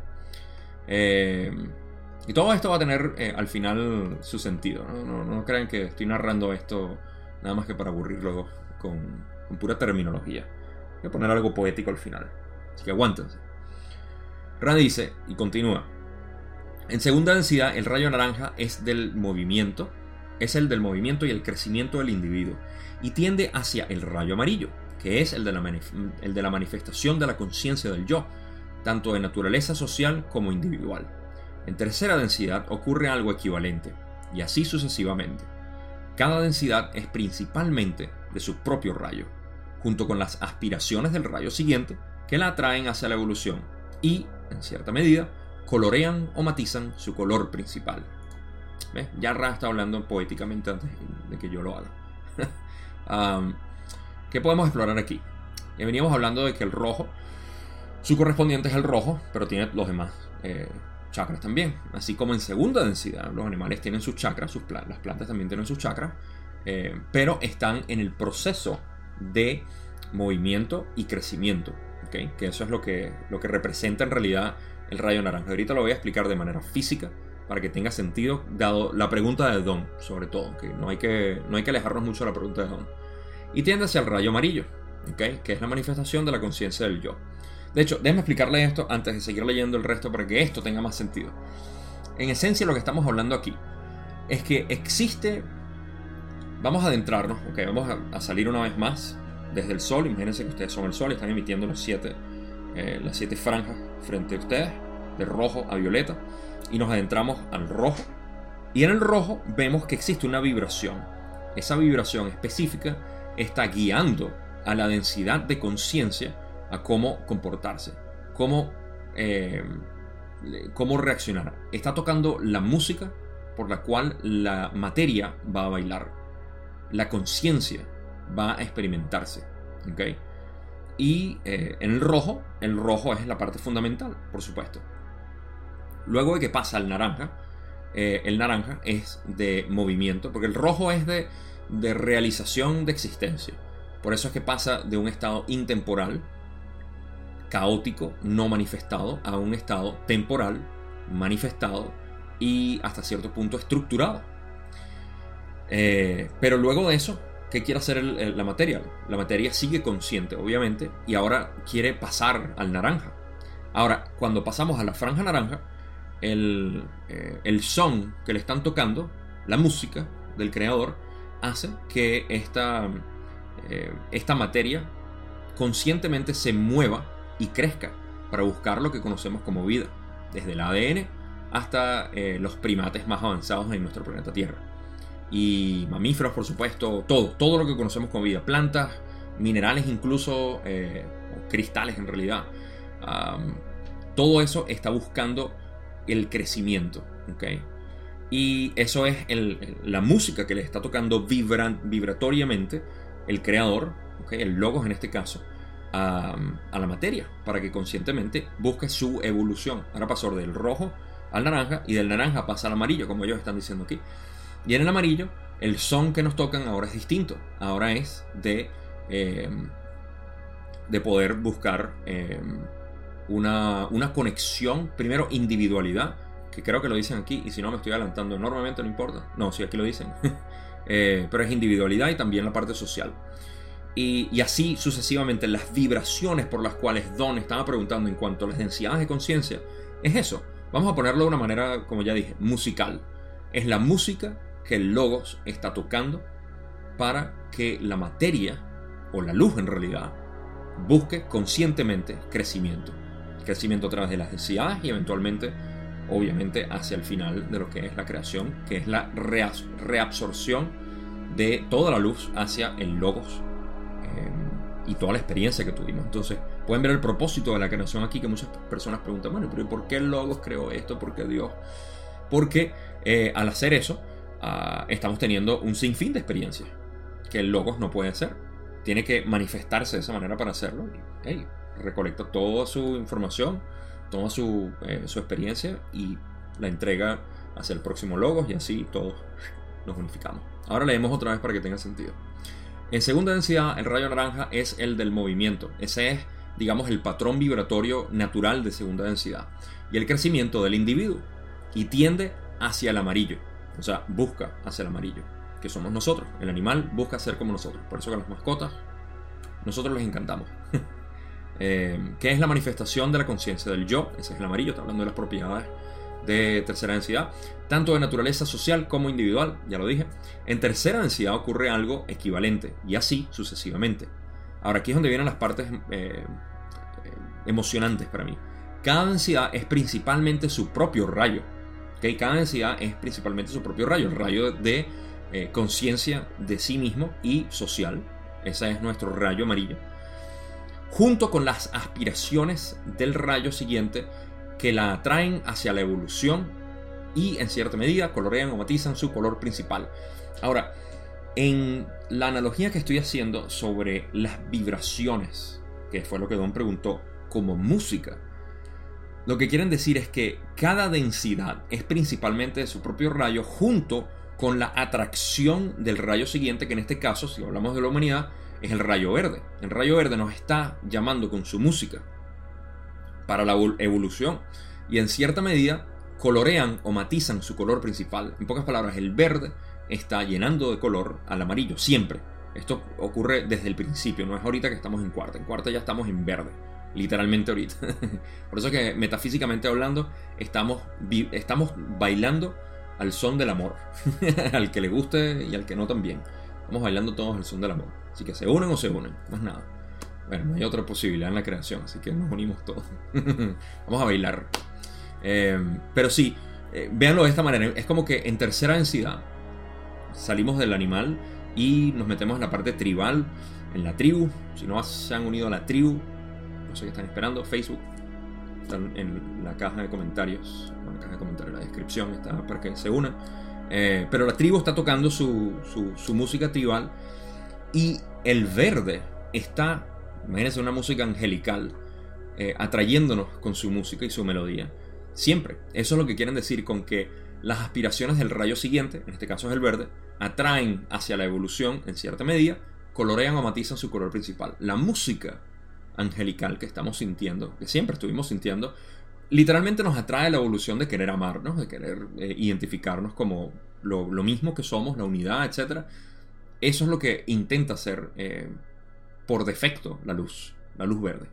Eh, y todo esto va a tener eh, al final su sentido. ¿no? Crean que estoy narrando esto nada más que para aburrirlo con, con pura terminología. Voy a poner algo poético al final. Así que aguántense. Rand dice, y continúa. En segunda densidad, el rayo naranja es del movimiento, es el del movimiento y el crecimiento del individuo, y tiende hacia el rayo amarillo, que es el de la, el de la manifestación de la conciencia del yo, tanto de naturaleza social como individual. En tercera densidad ocurre algo equivalente, y así sucesivamente. Cada densidad es principalmente de su propio rayo, junto con las aspiraciones del rayo siguiente que la atraen hacia la evolución y, en cierta medida, colorean o matizan su color principal. ¿Ves? Ya Ra está hablando poéticamente antes de que yo lo haga. ¿Qué podemos explorar aquí? Eh, veníamos hablando de que el rojo, su correspondiente es el rojo, pero tiene los demás eh, chakras también. Así como en segunda densidad, los animales tienen sus chakras, sus las plantas también tienen sus chakras, eh, pero están en el proceso de movimiento y crecimiento. Que eso es lo que, lo que representa en realidad el rayo naranja. Ahorita lo voy a explicar de manera física para que tenga sentido, dado la pregunta de Don, sobre todo, que no que, no hay que alejarnos mucho de la pregunta de Don. Y tiende hacia el rayo amarillo, ¿okay? que es la manifestación de la conciencia del yo. De hecho, déjame explicarle esto antes de seguir leyendo el resto para que esto tenga más sentido. En esencia, lo que estamos hablando aquí es que existe. Vamos a adentrarnos, ok, vamos a, salir una vez más desde el sol. Imagínense que ustedes son el sol y están emitiendo siete, eh, las siete franjas frente a ustedes, de rojo a violeta, y nos adentramos al rojo. Y en el rojo vemos que existe una vibración. Esa vibración específica está guiando a la densidad de conciencia a cómo comportarse, cómo, eh, cómo reaccionar. Está tocando la música por la cual la materia va a bailar, la conciencia va a experimentarse. ¿okay? Y eh, en el rojo, el rojo es la parte fundamental, por supuesto. Luego de que pasa al naranja, eh, el naranja es de movimiento, porque el rojo es de, de realización de existencia. Por eso es que pasa de un estado intemporal, caótico, no manifestado, a un estado temporal, manifestado y hasta cierto punto estructurado. Eh, pero luego de eso, ¿qué quiere hacer la materia? La materia sigue consciente, obviamente, y ahora quiere pasar al naranja. Ahora, cuando pasamos a la franja naranja, el, eh, el son que le están tocando, la música del creador, hace que esta, eh, esta materia conscientemente se mueva y crezca para buscar lo que conocemos como vida, desde el ADN hasta eh, los primates más avanzados en nuestro planeta Tierra. Y mamíferos, por supuesto, todo, todo lo que conocemos como vida, plantas, minerales incluso, eh, cristales en realidad. todo eso está buscando el crecimiento. ¿okay? Y eso es la música que le está tocando vibratoriamente el creador, el logos en este caso, a, la materia para que conscientemente busque su evolución. Ahora pasó del rojo al naranja y del naranja pasa al amarillo, como ellos están diciendo aquí. Y en el amarillo, el son que nos tocan ahora es distinto. Ahora es de, em, de poder buscar em, una, una conexión, primero individualidad, que creo que lo dicen aquí, y si no me estoy adelantando enormemente, no importa. No, si aquí lo dicen. Eh, pero es individualidad y también la parte social. Y, así sucesivamente las vibraciones por las cuales Don estaba preguntando en cuanto a las densidades de conciencia, es eso. Vamos a ponerlo de una manera, como ya dije, musical. Es la música que el logos está tocando para que la materia, o la luz en realidad, busque conscientemente crecimiento. Crecimiento a través de las densidades y eventualmente, obviamente, hacia el final de lo que es la creación, que es la reabsorción de toda la luz hacia el logos y toda la experiencia que tuvimos. Entonces, pueden ver el propósito de la creación aquí, que muchas personas preguntan, bueno, pero ¿por qué el Logos creó esto? ¿Por qué Dios? Porque eh, al hacer eso, ah, estamos teniendo un sinfín de experiencias. que el logos no puede hacer. Tiene que manifestarse de esa manera para hacerlo. Y, recolecta toda su información, toda su, eh, su experiencia y la entrega hacia el próximo logos y así todos nos unificamos. Ahora leemos otra vez para que tenga sentido. En segunda densidad, el rayo naranja es el del movimiento. Ese es, digamos, el patrón vibratorio natural de segunda densidad. Y el crecimiento del individuo. Y tiende hacia el amarillo. O sea, busca hacia el amarillo. Que somos nosotros. El animal busca ser como nosotros. Por eso que las mascotas, nosotros les encantamos. eh, ¿Qué es la manifestación de la conciencia del yo? Ese es el amarillo. Está hablando de las propiedades de tercera densidad, tanto de naturaleza social como individual, ya lo dije. En tercera densidad ocurre algo equivalente y así sucesivamente. Ahora aquí es donde vienen las partes eh, emocionantes para mí. Cada densidad es principalmente su propio rayo. Cada densidad es principalmente su propio rayo, el rayo de eh, conciencia de sí mismo y social. Ese es nuestro rayo amarillo. Junto con las aspiraciones del rayo siguiente que la atraen hacia la evolución y en cierta medida colorean o matizan su color principal. Ahora, en la analogía que estoy haciendo sobre las vibraciones, que fue lo que Don preguntó, como música, lo que quieren decir es que cada densidad es principalmente de su propio rayo junto con la atracción del rayo siguiente, que en este caso, si hablamos de la humanidad, es el rayo verde. El rayo verde nos está llamando con su música, para la evolución y en cierta medida colorean o matizan su color principal. En pocas palabras, el verde está llenando de color al amarillo, siempre. Esto ocurre desde el principio, no es ahorita que estamos en cuarta. En cuarta ya estamos en verde, literalmente ahorita. Por eso que metafísicamente hablando, estamos, estamos bailando al son del amor. al que le guste y al que no también. Estamos bailando todos el son del amor. Así que se unen o se unen, más nada. Bueno, no hay otra posibilidad en la creación, así que nos unimos todos. Vamos a bailar. Eh, pero sí, eh, véanlo de esta manera. Es como que en tercera densidad salimos del animal y nos metemos en la parte tribal, en la tribu. Si no se han unido a la tribu, no sé qué están esperando, Facebook. Están en la caja de comentarios, en la caja de comentarios, la descripción está para que se unan. Eh, pero la tribu está tocando su, su música tribal y el verde está Imagínense una música angelical eh, atrayéndonos con su música y su melodía. Siempre. Eso es lo que quieren decir con que las aspiraciones del rayo siguiente, en este caso es el verde, atraen hacia la evolución en cierta medida, colorean o matizan su color principal. La música angelical que estamos sintiendo, que siempre estuvimos sintiendo, literalmente nos atrae la evolución de querer amarnos, de querer eh, identificarnos como lo, mismo que somos, la unidad, etc. Eso es lo que intenta hacer eh, por defecto la luz, la luz verde.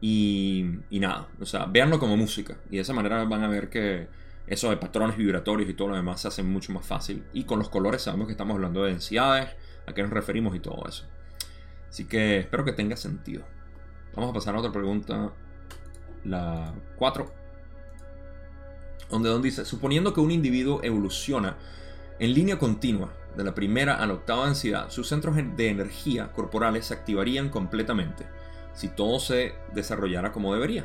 Y, nada, o sea, véanlo como música. Y de esa manera van a ver que eso de patrones vibratorios y todo lo demás se hace mucho más fácil. Y con los colores sabemos que estamos hablando de densidades, a qué nos referimos y todo eso. Así que espero que tenga sentido. Vamos a pasar a otra pregunta. La 4. Donde Don dice, suponiendo que un individuo evoluciona en línea continua de la primera a la octava densidad, sus centros de energía corporales se activarían completamente si todo se desarrollara como debería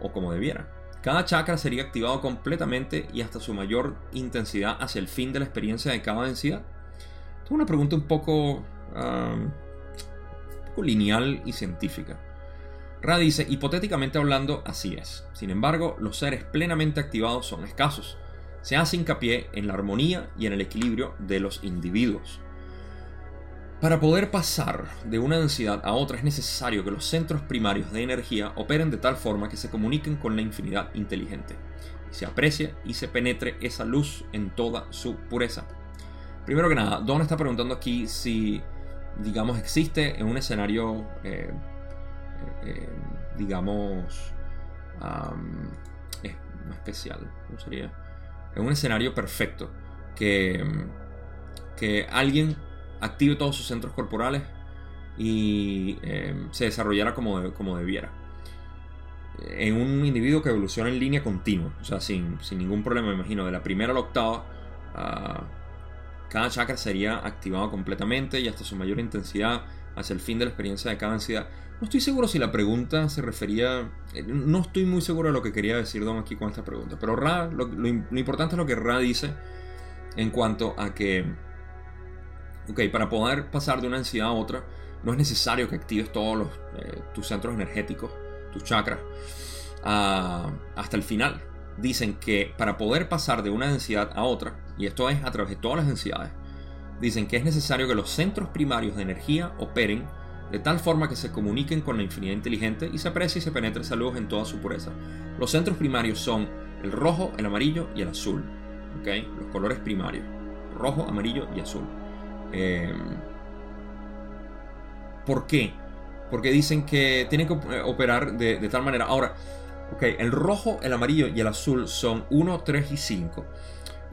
o como debiera. Cada chakra sería activado completamente y hasta su mayor intensidad hacia el fin de la experiencia de cada densidad. Es una pregunta un poco, un poco lineal y científica. Ra dice, hipotéticamente hablando, así es. Sin embargo, los seres plenamente activados son escasos se hace hincapié en la armonía y en el equilibrio de los individuos. Para poder pasar de una densidad a otra es necesario que los centros primarios de energía operen de tal forma que se comuniquen con la infinidad inteligente, y se aprecie y se penetre esa luz en toda su pureza. Primero que nada, Don está preguntando aquí si, digamos, existe en un escenario, eh, eh, eh, digamos, especial, ¿cómo sería? En un escenario perfecto, que, que alguien active todos sus centros corporales y eh, se desarrollara como, como debiera. En un individuo que evoluciona en línea continua, o sea, sin, ningún problema, me imagino, de la primera a la octava, ah, cada chakra sería activado completamente y hasta su mayor intensidad hacia el fin de la experiencia de cada ansiedad. No estoy seguro si la pregunta se refería. Eh, no estoy muy seguro de lo que quería decir Don aquí con esta pregunta. Pero Ra, lo, importante es lo que Ra dice en cuanto a que ok, para poder pasar de una densidad a otra, no es necesario que actives todos eh, tus centros energéticos, tus chakras, ah, hasta el final. Dicen que para poder pasar de una densidad a otra, y esto es a través de todas las densidades, dicen que es necesario que los centros primarios de energía operen de tal forma que se comuniquen con la infinidad inteligente y se aprecie y se penetre esa luz en toda su pureza. Los centros primarios son el rojo, el amarillo y el azul. Los colores primarios. Rojo, amarillo y azul. Eh, ¿Por qué? Porque dicen que tienen que eh, operar de, tal manera. Ahora, el rojo, el amarillo y el azul son 1, 3 y 5.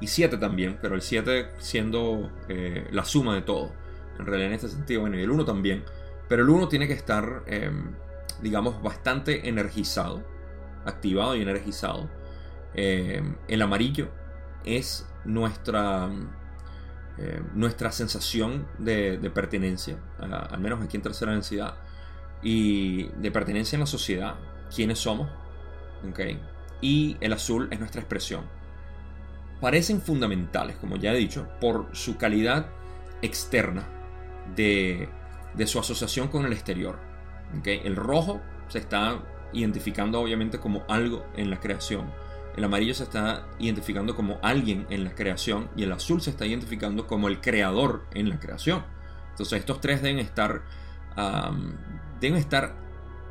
Y 7 también, pero el 7 siendo eh, la suma de todo. En realidad, en este sentido, bueno, y el 1 también. Pero el 1 tiene que estar, em, digamos, bastante energizado, activado y energizado. Em, el amarillo es nuestra eh, nuestra sensación de, pertenencia, al menos aquí en tercera densidad, y de pertenencia en la sociedad, quiénes somos, ¿okay? y el azul es nuestra expresión. Parecen fundamentales, como ya he dicho, por su calidad externa de, de su asociación con el exterior. El rojo se está identificando obviamente como algo en la creación el amarillo se está identificando como alguien en la creación y el azul se está identificando como el creador en la creación. Entonces estos tres deben estar, deben estar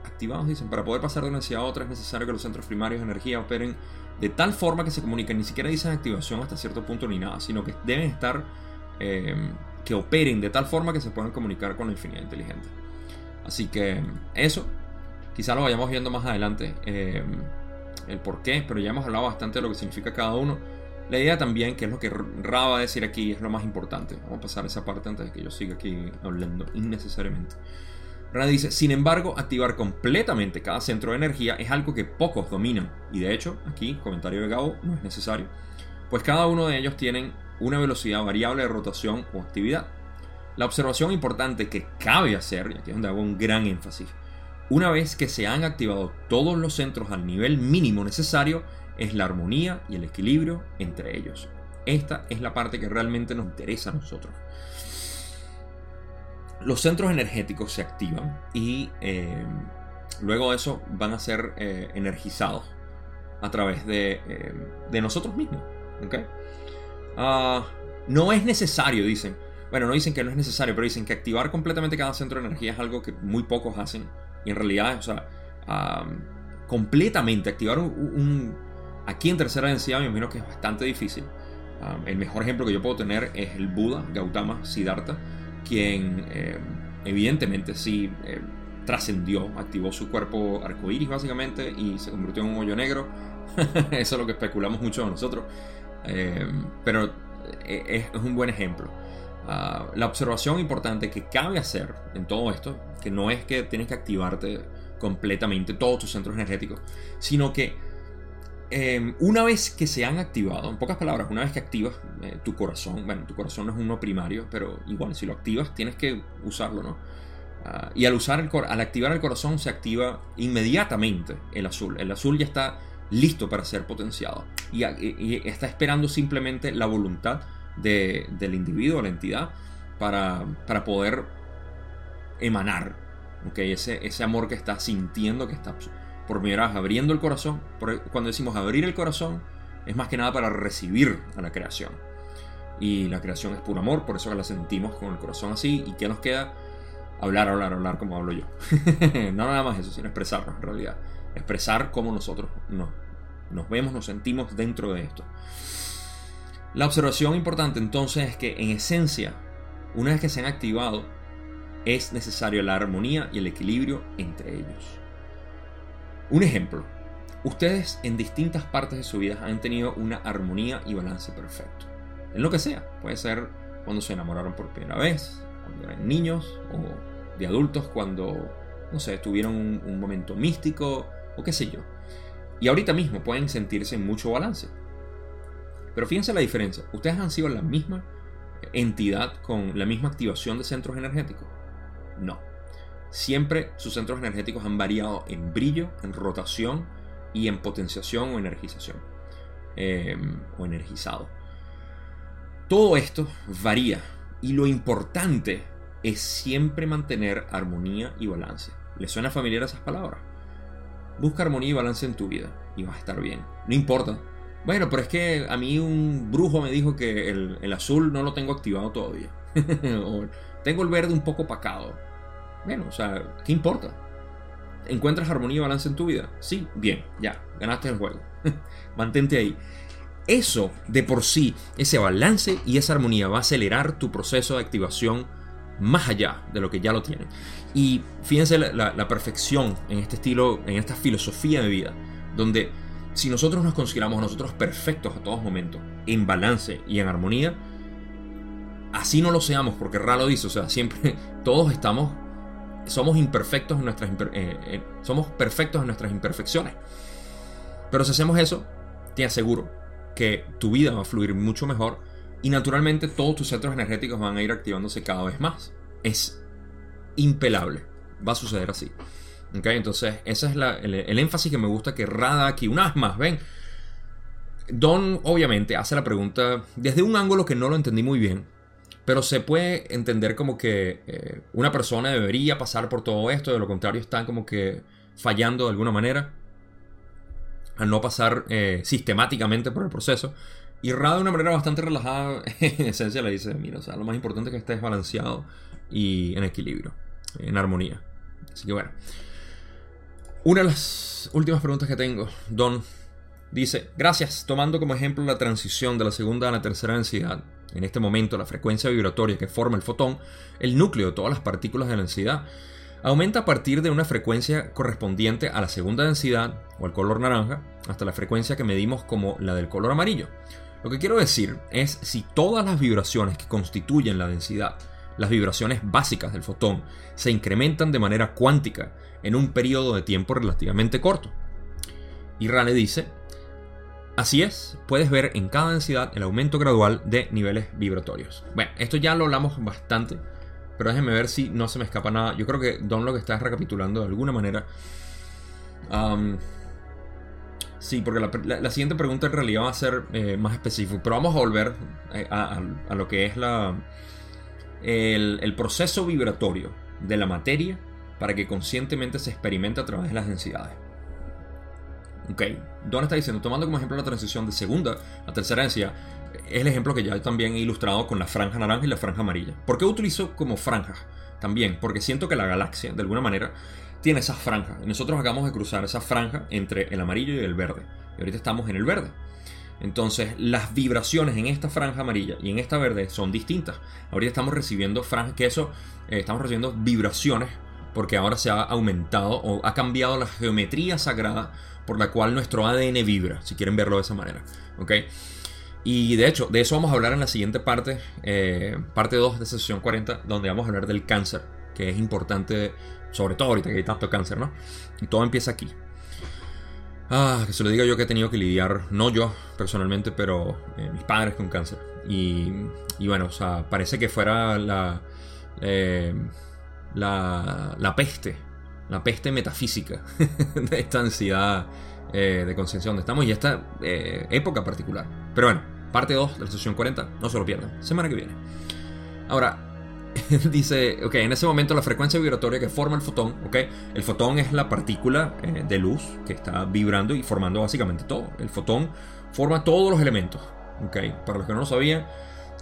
activados, dicen, para poder pasar de una densidad a otra es necesario que los centros primarios de energía operen de tal forma que se comuniquen, ni siquiera dicen activación hasta cierto punto ni nada, sino que deben estar, em, que operen de tal forma que se puedan comunicar con la infinidad inteligente. Así que eso, quizá lo vayamos viendo más adelante. Em, el por qué, pero ya hemos hablado bastante de lo que significa cada uno. La idea también, que es lo que Ra va a decir aquí, es lo más importante. Vamos a pasar esa parte antes de que yo siga aquí hablando innecesariamente. Ra dice, sin embargo, activar completamente cada centro de energía es algo que pocos dominan. Y de hecho, aquí, comentario de Gabo, no es necesario. Pues cada uno de ellos tienen una velocidad variable de rotación o actividad. La observación importante que cabe hacer, y aquí es donde hago un gran énfasis, una vez que se han activado todos los centros al nivel mínimo necesario, es la armonía y el equilibrio entre ellos. Esta es la parte que realmente nos interesa a nosotros. Los centros energéticos se activan y eh, luego de eso van a ser eh, energizados a través de, eh, nosotros mismos. Ah, no es necesario, dicen. Bueno, no dicen que no es necesario, pero dicen que activar completamente cada centro de energía es algo que muy pocos hacen y en realidad, o sea, completamente activar un, Aquí en tercera densidad me imagino que es bastante difícil. el mejor ejemplo que yo puedo tener es el Buda, Gautama Siddhartha, quien em, evidentemente sí em, trascendió, activó su cuerpo arcoíris básicamente y se convirtió en un hoyo negro. Eso es lo que especulamos mucho nosotros. Em, pero eh, es, un buen ejemplo. Ah, la observación importante que cabe hacer en todo esto, que no es que tienes que activarte completamente todos tus centros energéticos, sino que em, una vez que se han activado, en pocas palabras, una vez que activas eh, tu corazón, bueno, tu corazón no es uno primario, pero igual si lo activas tienes que usarlo, ¿no? Ah, y al, usar el, al activar el corazón se activa inmediatamente el azul. El azul ya está listo para ser potenciado y, está esperando simplemente la voluntad del individuo, la entidad, para, para poder emanar okay, ese, ese amor que está sintiendo, que está por primera vez abriendo el corazón. Cuando decimos abrir el corazón, es más que nada para recibir a la creación. Y la creación es puro amor, por eso la sentimos con el corazón así. ¿Y qué nos queda? Hablar, hablar, hablar como hablo yo. no nada más eso, sino expresarnos en realidad. Expresar cómo nosotros nos, nos vemos, nos sentimos dentro de esto. La observación importante entonces es que en esencia, una vez que se han activado, es necesario la armonía y el equilibrio entre ellos. Un ejemplo, ustedes en distintas partes de su vida han tenido una armonía y balance perfecto. En lo que sea, puede ser cuando se enamoraron por primera vez, cuando eran niños o de adultos cuando, no sé, tuvieron un, momento místico o qué sé yo. Y ahorita mismo pueden sentirse en mucho balance pero fíjense la diferencia. Ustedes han sido la misma entidad con la misma activación de centros energéticos. No. Siempre sus centros energéticos han variado en brillo, en rotación y en potenciación o energización. Em, o energizado. Todo esto varía Y lo importante es siempre mantener armonía y balance. ¿Le suena familiar esas palabras? Busca armonía y balance en tu vida y vas a estar bien. No importa. Bueno, pero es que a mí un brujo me dijo que el, azul no lo tengo activado todavía. tengo el verde un poco pacado. Bueno, o sea, ¿qué importa? ¿Encuentras armonía y balance en tu vida? Sí, bien, ya, ganaste el juego. Mantente ahí. Eso de por sí, ese balance y esa armonía va a acelerar tu proceso de activación más allá de lo que ya lo tienen. Y fíjense la, perfección en este estilo, en esta filosofía de vida, donde si nosotros nos consideramos nosotros perfectos a todos momentos, en balance y en armonía, así no lo seamos, porque Ra dice, o sea, siempre todos estamos, somos imperfectos en nuestras, eh, eh, somos perfectos en nuestras imperfecciones. Pero si hacemos eso, te aseguro que tu vida va a fluir mucho mejor y naturalmente todos tus centros energéticos van a ir activándose cada vez más. Es impelable. Va a suceder así. ¿Okay? Entonces, ese es el, énfasis que me gusta que Rada aquí, una vez más, ven. Don, obviamente, hace la pregunta desde un ángulo que no lo entendí muy bien, pero se puede entender como que eh, una persona debería pasar por todo esto, de lo contrario están como que fallando de alguna manera al no pasar eh, sistemáticamente por el proceso. Y Ra de una manera bastante relajada, en esencia le dice, mira, o sea, lo más importante es que estés balanceado y en equilibrio, en armonía. Así que bueno. Una de las últimas preguntas que tengo, Don dice, gracias, tomando como ejemplo la transición de la segunda a la tercera densidad, en este momento la frecuencia vibratoria que forma el fotón, el núcleo de todas las partículas de densidad, aumenta a partir de una frecuencia correspondiente a la segunda densidad o al color naranja hasta la frecuencia que medimos como la del color amarillo. Lo que quiero decir es si todas las vibraciones que constituyen la densidad, las vibraciones básicas del fotón, se incrementan de manera cuántica en un periodo de tiempo relativamente corto. Y Rane dice, así es, puedes ver en cada densidad el aumento gradual de niveles vibratorios. Bueno, esto ya lo hablamos bastante, pero déjenme ver si no se me escapa nada. Yo creo que Don lo que está recapitulando de alguna manera. Sí, porque la, siguiente pregunta en realidad va a ser eh, más específica, pero vamos a volver eh, a, lo que es la, el, proceso vibratorio de la materia para que conscientemente se experimente a través de las densidades. Ok, Don está diciendo, tomando como ejemplo la transición de segunda a tercera densidad, es el ejemplo que ya también he ilustrado con la franja naranja y la franja amarilla. ¿Por qué utilizo como franjas? También, porque siento que la galaxia, de alguna manera, tiene esas franjas. Y nosotros acabamos de cruzar esa franja entre el amarillo y el verde. Y ahorita estamos en el verde. Entonces, las vibraciones en esta franja amarilla y en esta verde son distintas. Ahorita estamos recibiendo franjas, que eso, eh, estamos recibiendo vibraciones porque ahora se ha aumentado o ha cambiado la geometría sagrada por la cual nuestro ADN vibra, si quieren verlo de esa manera. Y de hecho, de eso vamos a hablar en la siguiente parte, eh, parte 2 de sesión 40, donde vamos a hablar del cáncer, que es importante sobre todo ahorita que hay tanto cáncer, ¿no? Y todo empieza aquí. Ah, que se lo diga yo que he tenido que lidiar, no yo personalmente, pero eh, mis padres con cáncer. Y, y, bueno, o sea, parece que fuera la, eh, la, la, peste, la peste metafísica de esta ansiedad eh, de conciencia donde estamos y esta época particular. Pero bueno, parte 2 de la sesión 40, no se lo pierdan, semana que viene. Ahora, dice, ok, en ese momento la frecuencia vibratoria que forma el fotón, ok, el fotón es la partícula eh, de luz que está vibrando y formando básicamente todo. El fotón forma todos los elementos, ok, para los que no lo sabían,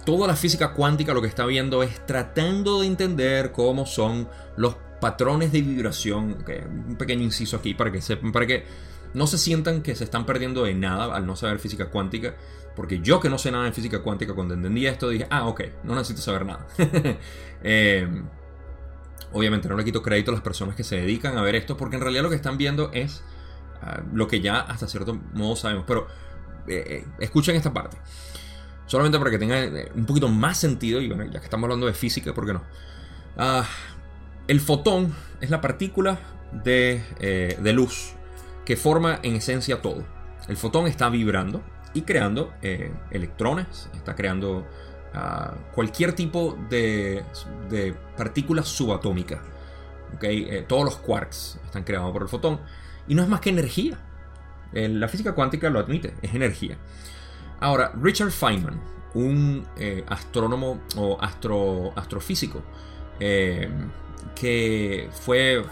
toda la física cuántica lo que está viendo es tratando de entender cómo son los patrones de vibración, un pequeño inciso aquí para que sepan, para que no se sientan que se están perdiendo de nada al no saber física cuántica porque yo que no sé nada de física cuántica, cuando entendí esto dije, ah, ok, no necesito saber nada. Eh, obviamente no le quito crédito a las personas que se dedican a ver esto, porque en realidad lo que están viendo es ah, lo que ya hasta cierto modo sabemos. Pero eh, eh, escuchen esta parte. Solamente para que tenga un poquito más sentido, y bueno, ya que estamos hablando de física, ¿por qué no? Ah, el fotón es la partícula de, de luz que forma en esencia todo. El fotón está vibrando, y creando eh, electrones, está creando ah, cualquier tipo de, de partícula subatómica. ¿okay? Eh, todos los quarks están creados por el fotón y no es más que energía. la física cuántica lo admite, es energía. Ahora, Richard Feynman un astrónomo o astro, astrofísico que fue,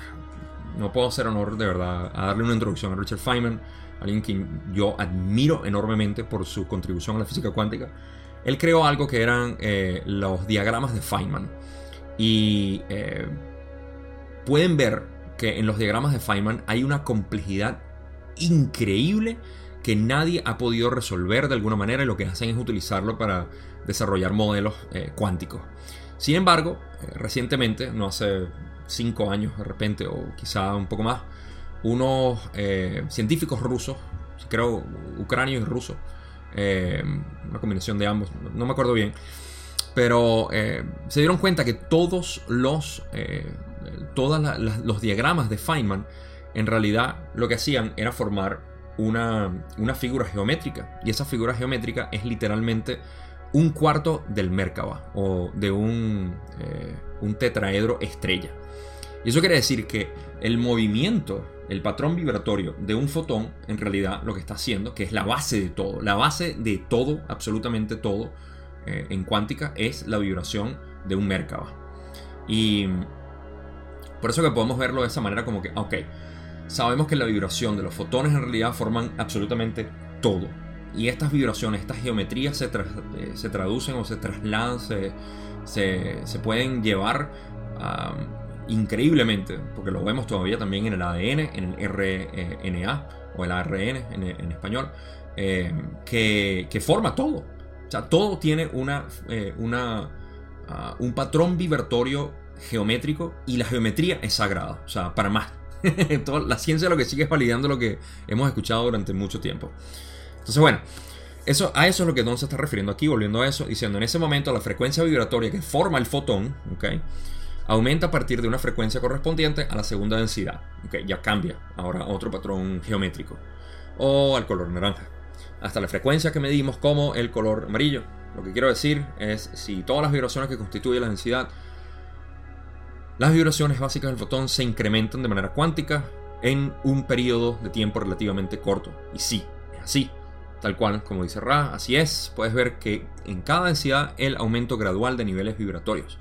no puedo hacer honor de verdad a darle una introducción a Richard Feynman, alguien que yo admiro enormemente por su contribución a la física cuántica. Él creó algo que eran los diagramas de Feynman. Y pueden ver que en los diagramas de Feynman hay una complejidad increíble que nadie ha podido resolver de alguna manera y lo que hacen es utilizarlo para desarrollar modelos eh, cuánticos. Sin embargo, eh, recientemente, no hace cinco años de repente o quizá un poco más, unos eh, científicos rusos, creo ucranios y rusos, una combinación de ambos, no me acuerdo bien, pero se dieron cuenta que todos los todos los diagramas de Feynman, en realidad lo que hacían era formar una, figura geométrica. Y esa figura geométrica es literalmente un cuarto del Merkaba o de un, eh, un tetraedro estrella. Y eso quiere decir que el movimiento, el patrón vibratorio de un fotón, en realidad lo que está haciendo, que es la base de todo, la base de todo, absolutamente todo, eh, en cuántica, es la vibración de un Merkaba. Y por eso que podemos verlo de esa manera como que, ok, sabemos que la vibración de los fotones en realidad forman absolutamente todo. Y estas vibraciones, estas geometrías se, eh, se traducen o se trasladan, se, se, pueden llevar increíblemente, porque lo vemos todavía también en el ADN, en el RNA o el ARN en, español, eh, que, que, forma todo. O sea, todo tiene una, eh, una, ah, un patrón vibratorio geométrico y la geometría es sagrada, o sea, para más. la ciencia lo que sigue es validando lo que hemos escuchado durante mucho tiempo. Entonces, bueno, eso, a eso es lo que Don se está refiriendo aquí, volviendo a eso, diciendo en ese momento la frecuencia vibratoria que forma el fotón, ¿ok? Aumenta a partir de una frecuencia correspondiente a la segunda densidad, ¿ok? Ya cambia ahora otro patrón geométrico. O al color naranja. Hasta la frecuencia que medimos como el color amarillo. Lo que quiero decir es si todas las vibraciones que constituyen la densidad las vibraciones básicas del fotón se incrementan de manera cuántica en un periodo de tiempo relativamente corto. Y sí, es así. Tal cual, como dice Ra, así es. Puedes ver que en cada densidad el aumento gradual de niveles vibratorios.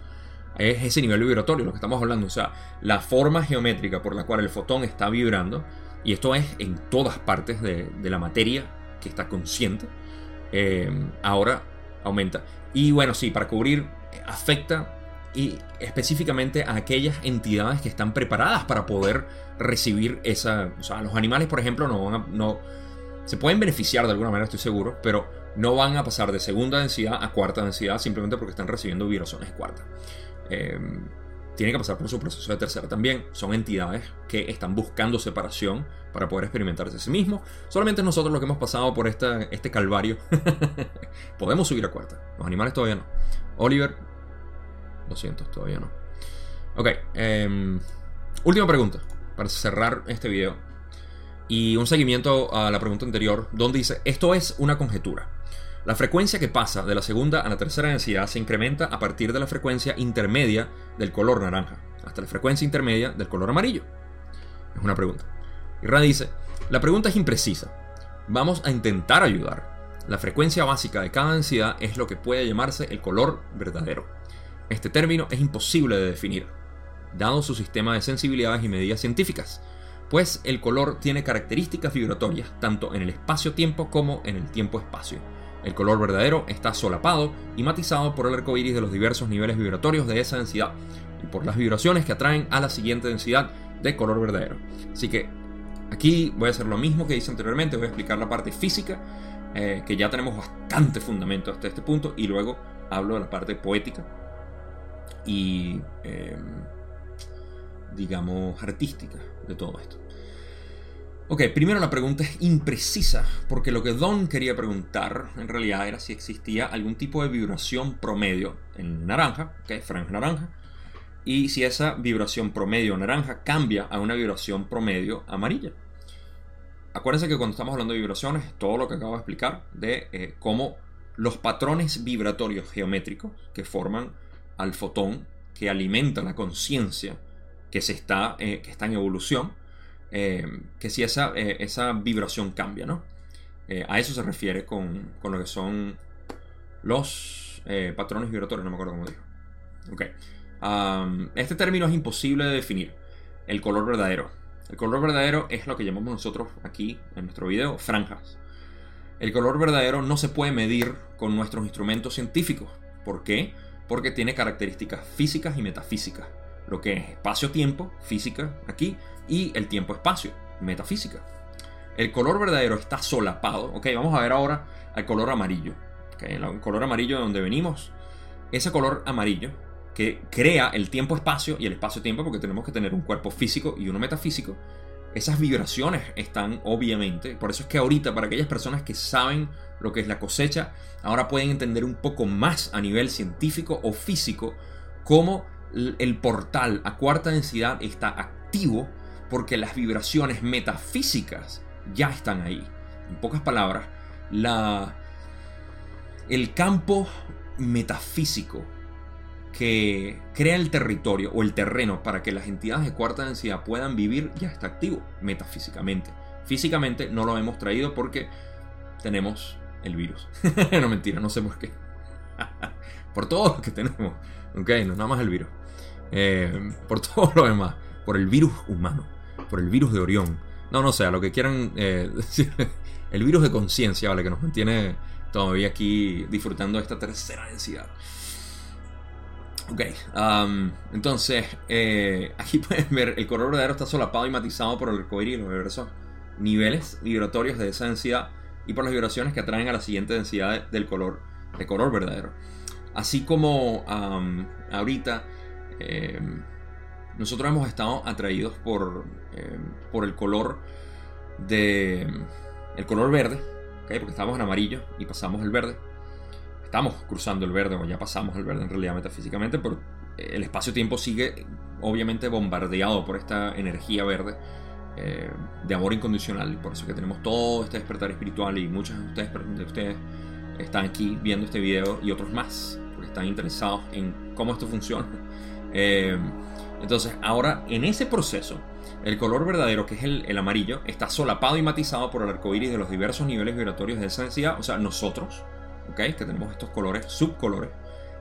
Es ese nivel vibratorio lo que estamos hablando. O sea, la forma geométrica por la cual el fotón está vibrando. Y esto es en todas partes de, la materia que está consciente. Eh, ahora aumenta. Y bueno, sí, para cubrir, afecta y específicamente a aquellas entidades que están preparadas para poder recibir esa... O sea, los animales, por ejemplo, no van a... No, se pueden beneficiar de alguna manera, estoy seguro, pero no van a pasar de segunda densidad a cuarta densidad simplemente porque están recibiendo vibraciones de cuarta. Eh, tiene que pasar por su proceso de tercera también. Son entidades que están buscando separación para poder experimentarse a sí mismos. Solamente nosotros los que hemos pasado por este calvario podemos subir a cuarta. Los animales todavía no. Oliver, lo siento, todavía no. Ok, em, última pregunta para cerrar este video. Y un seguimiento a la pregunta anterior, donde dice, esto es una conjetura. La frecuencia que pasa de la segunda a la tercera densidad se incrementa a partir de la frecuencia intermedia del color naranja, hasta la frecuencia intermedia del color amarillo. Es una pregunta. Y Ra dice, la pregunta es imprecisa. Vamos a intentar ayudar. La frecuencia básica de cada densidad es lo que puede llamarse el color verdadero. Este término es imposible de definir, dado su sistema de sensibilidades y medidas científicas, pues el color tiene características vibratorias tanto en el espacio-tiempo como en el tiempo-espacio. El color verdadero está solapado y matizado por el arco iris de los diversos niveles vibratorios de esa densidad y por las vibraciones que atraen a la siguiente densidad de color verdadero. Así que aquí voy a hacer lo mismo que hice anteriormente, voy a explicar la parte física, eh, que ya tenemos bastante fundamento hasta este punto, y luego hablo de la parte poética y, em, digamos, artística de todo esto. Ok, primero la pregunta es imprecisa, porque lo que Don quería preguntar en realidad era si existía algún tipo de vibración promedio en naranja, ok, franja naranja, y si esa vibración promedio naranja cambia a una vibración promedio amarilla. Acuérdense que cuando estamos hablando de vibraciones, todo lo que acabo de explicar de eh, cómo los patrones vibratorios geométricos que forman al fotón que alimenta la conciencia que, se está, eh, que está en evolución, eh, que si esa, eh, esa vibración cambia, ¿no? a eso se refiere con, con, lo que son los eh, patrones vibratorios, no me acuerdo cómo dijo. Ok. este término es imposible de definir. El color verdadero. El color verdadero es lo que llamamos nosotros aquí en nuestro video franjas. El color verdadero no se puede medir con nuestros instrumentos científicos. ¿Por qué? Porque tiene características físicas y metafísicas. Lo que es espacio-tiempo, física aquí, y el tiempo-espacio, metafísica. El color verdadero está solapado. Ok, vamos a ver ahora al color amarillo. el color amarillo de donde venimos. Ese color amarillo que crea el tiempo-espacio y el espacio-tiempo, porque tenemos que tener un cuerpo físico y uno metafísico. Esas vibraciones están obviamente, por eso es que ahorita para aquellas personas que saben lo que es la cosecha, ahora pueden entender un poco más a nivel científico o físico cómo el portal a cuarta densidad está activo porque las vibraciones metafísicas ya están ahí. En pocas palabras, la, el campo metafísico que crea el territorio o el terreno para que las entidades de cuarta densidad puedan vivir ya está activo metafísicamente. Físicamente no lo hemos traído porque tenemos el virus. no mentira, no sé por qué. por todo lo que tenemos. Ok, no nada más el virus. Eh, por todo lo demás. Por el virus humano. Por el virus de Orión. No, no sé, a lo que quieran eh, decir. El virus de conciencia, ¿vale? Que nos mantiene todavía aquí disfrutando de esta tercera densidad. Ok, um, entonces eh, aquí pueden ver el color verdadero está solapado y matizado por el arcoíris y los diversos niveles vibratorios de esa densidad y por las vibraciones que atraen a la siguiente densidad del color, de color verdadero. Así como um, ahorita em, nosotros hemos estado atraídos por, em, por el color de el color verde, porque estamos en amarillo y pasamos el verde estamos cruzando el verde o ya pasamos el verde en realidad metafísicamente, pero el espacio-tiempo sigue obviamente bombardeado por esta energía verde eh, de amor incondicional. Por eso que tenemos todo este despertar espiritual y muchos de ustedes, de ustedes están aquí viendo este video y otros más, porque están interesados en cómo esto funciona. Eh, entonces, ahora en ese proceso, el color verdadero, que es el, el, amarillo, está solapado y matizado por el arco iris de los diversos niveles vibratorios de esa densidad, o sea, nosotros que tenemos estos colores, subcolores,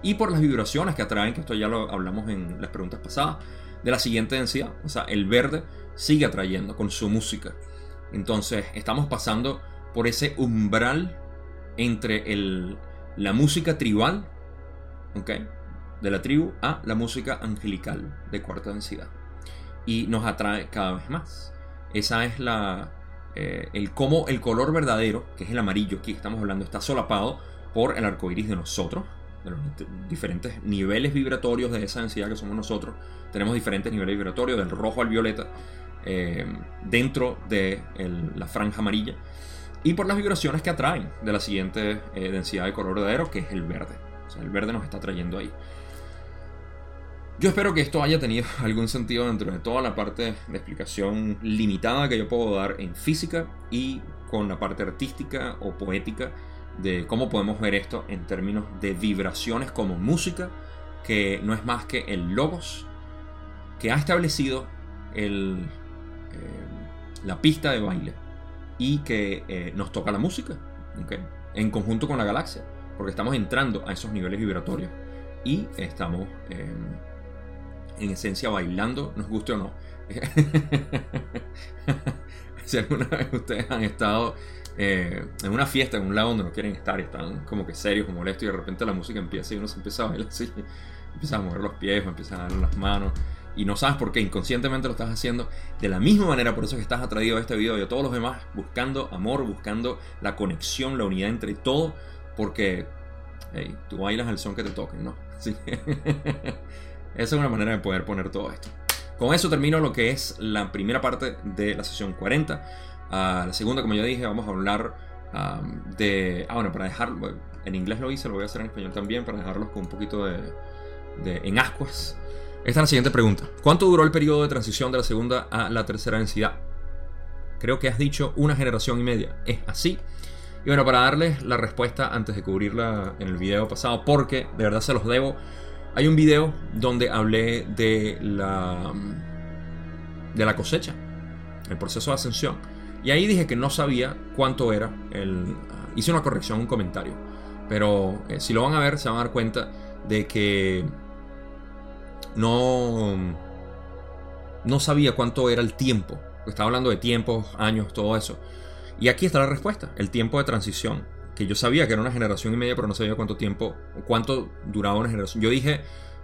y por las vibraciones que atraen, que esto ya lo hablamos en las preguntas pasadas, de la siguiente densidad. O sea, el verde sigue atrayendo con su música. Entonces, estamos pasando por ese umbral entre el, la música tribal, ¿ok? De la tribu a la música angelical de cuarta densidad. Y nos atrae cada vez más. Esa es la, eh, el cómo el color verdadero, que es el amarillo, aquí estamos hablando, está solapado por el arco iris de nosotros, de los diferentes niveles vibratorios de esa densidad que somos nosotros. Tenemos diferentes niveles vibratorios, del rojo al violeta, eh, dentro de la franja amarilla. Y por las vibraciones que atraen de la siguiente eh, densidad de color verdadero, que es el verde. O sea, el verde nos está trayendo ahí. Yo espero que esto haya tenido algún sentido dentro de toda la parte de explicación limitada que yo puedo dar en física y con la parte artística o poética de cómo podemos ver esto en términos de vibraciones como música, que no es más que el logos que ha establecido el, eh, la pista de baile y que eh, nos toca la música, en conjunto con la galaxia, porque estamos entrando a esos niveles vibratorios y estamos en esencia bailando, nos guste o no. si alguna vez ustedes han estado eh, en una fiesta en un lado donde no quieren estar y están como que serios molestos y de repente la música empieza y uno se empieza a bailar así, empieza a mover los pies empieza a dar las manos y no sabes por qué, inconscientemente lo estás haciendo de la misma manera, por eso que estás atraído a este video y a todos los demás, buscando amor, buscando la conexión, la unidad entre todo, porque tú bailas al son que te toquen, ¿no? Esa es una manera de poder poner todo esto. Con eso termino lo que es la primera parte de la sesión 40 la segunda, como ya dije, vamos a hablar de... Ah, bueno, para dejarlo... En inglés lo hice, lo voy a hacer en español también, para dejarlos con un poquito de, en ascuas. Esta es la siguiente pregunta. ¿Cuánto duró el periodo de transición de la segunda a la tercera densidad? Creo que has dicho una generación y media. ¿Es así? Y bueno, para darles la respuesta antes de cubrirla en el video pasado, porque de verdad se los debo, hay un video donde hablé de la, de la cosecha, el proceso de ascensión. Y ahí dije que no sabía cuánto era el... hice una corrección, un comentario. Pero eh, si lo van a ver, se van a dar cuenta de que no, no sabía cuánto era el tiempo. Estaba hablando de tiempos, años, todo eso. Y aquí está la respuesta, el tiempo de transición. Que yo sabía que era una generación y media, pero no sabía cuánto tiempo, cuánto duraba una generación. Yo dije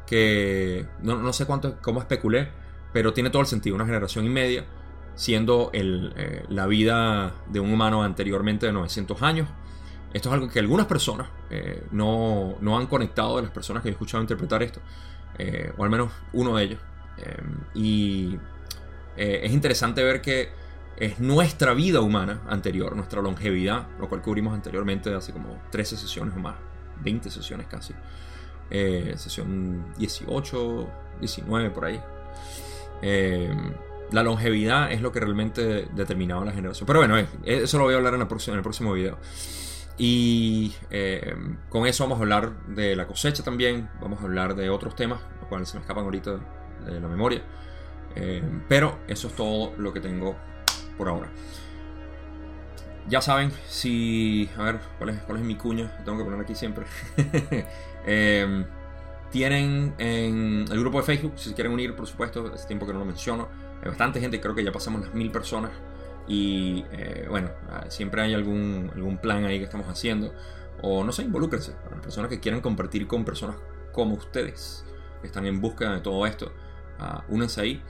que, no, no sé cuánto, cómo especulé, pero tiene todo el sentido, una generación y media, siendo el, eh, la vida de un humano anteriormente de 900 años. Esto es algo que algunas personas eh, no, no, han conectado de las personas que he escuchado interpretar esto, eh, o al menos uno de ellos. y es interesante ver que es nuestra vida humana anterior, nuestra longevidad, lo cual cubrimos anteriormente hace como 13 sesiones o más, 20 sesiones casi. sesión 18, 19 por ahí. la longevidad es lo que realmente determinaba la generación. Pero bueno, eso lo voy a hablar en, el próximo, en el próximo video. Y eh, con eso vamos a hablar de la cosecha también, vamos a hablar de otros temas, los cuales se me escapan ahorita de la memoria. Eh, pero eso es todo lo que tengo por ahora. Ya saben, si... A ver, ¿cuál es, es mi cuña? tengo que poner aquí siempre. Em, tienen en el grupo de Facebook, si quieren unir, por supuesto, hace tiempo que no lo menciono. Hay bastante gente, creo que ya pasamos las mil personas. Y eh, bueno, ah, siempre hay algún, algún plan ahí que estamos haciendo. O no sé, involúcrense. Para personas que quieran compartir con personas como ustedes, que están en búsqueda de todo esto, uh, únanse ahí.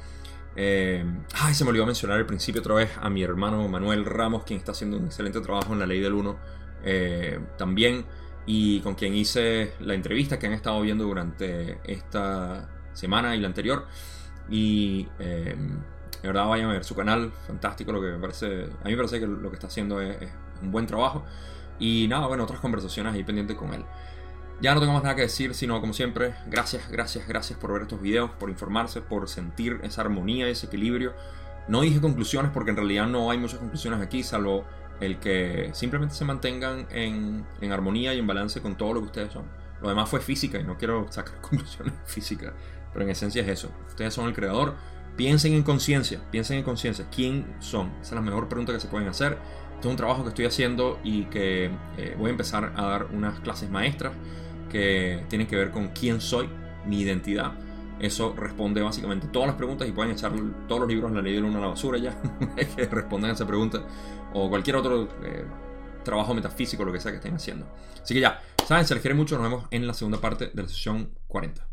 Eh, ay, se me olvidó mencionar al principio otra vez a mi hermano Manuel Ramos, quien está haciendo un excelente trabajo en la ley del 1 eh, también, y con quien hice la entrevista que han estado viendo durante esta semana y la anterior. Y de verdad, vayan a ver su canal, fantástico. Lo que me parece, a mí me parece que lo que está haciendo es, un buen trabajo. Y nada, bueno, otras conversaciones ahí pendientes con él. Ya no tengo más nada que decir, sino como siempre, gracias, gracias, gracias por ver estos videos, por informarse, por sentir esa armonía, ese equilibrio. No dije conclusiones porque en realidad no hay muchas conclusiones aquí, salvo el que simplemente se mantengan en, en armonía y en balance con todo lo que ustedes son. Lo demás fue física y no quiero sacar conclusiones físicas, pero en esencia es eso. Ustedes son el creador, Piensen en conciencia, piensen en conciencia. ¿Quién son? Esa es la mejor pregunta que se pueden hacer. Esto es un trabajo que estoy haciendo y que eh, voy a empezar a dar unas clases maestras que tienen que ver con quién soy, mi identidad. Eso responde básicamente todas las preguntas y pueden echar todos los libros en la ley del uno a la basura ya que respondan a esa pregunta o cualquier otro eh, trabajo metafísico, lo que sea que estén haciendo. Así que ya, saben, se les quiere mucho. Nos vemos en la segunda parte de la sesión 40.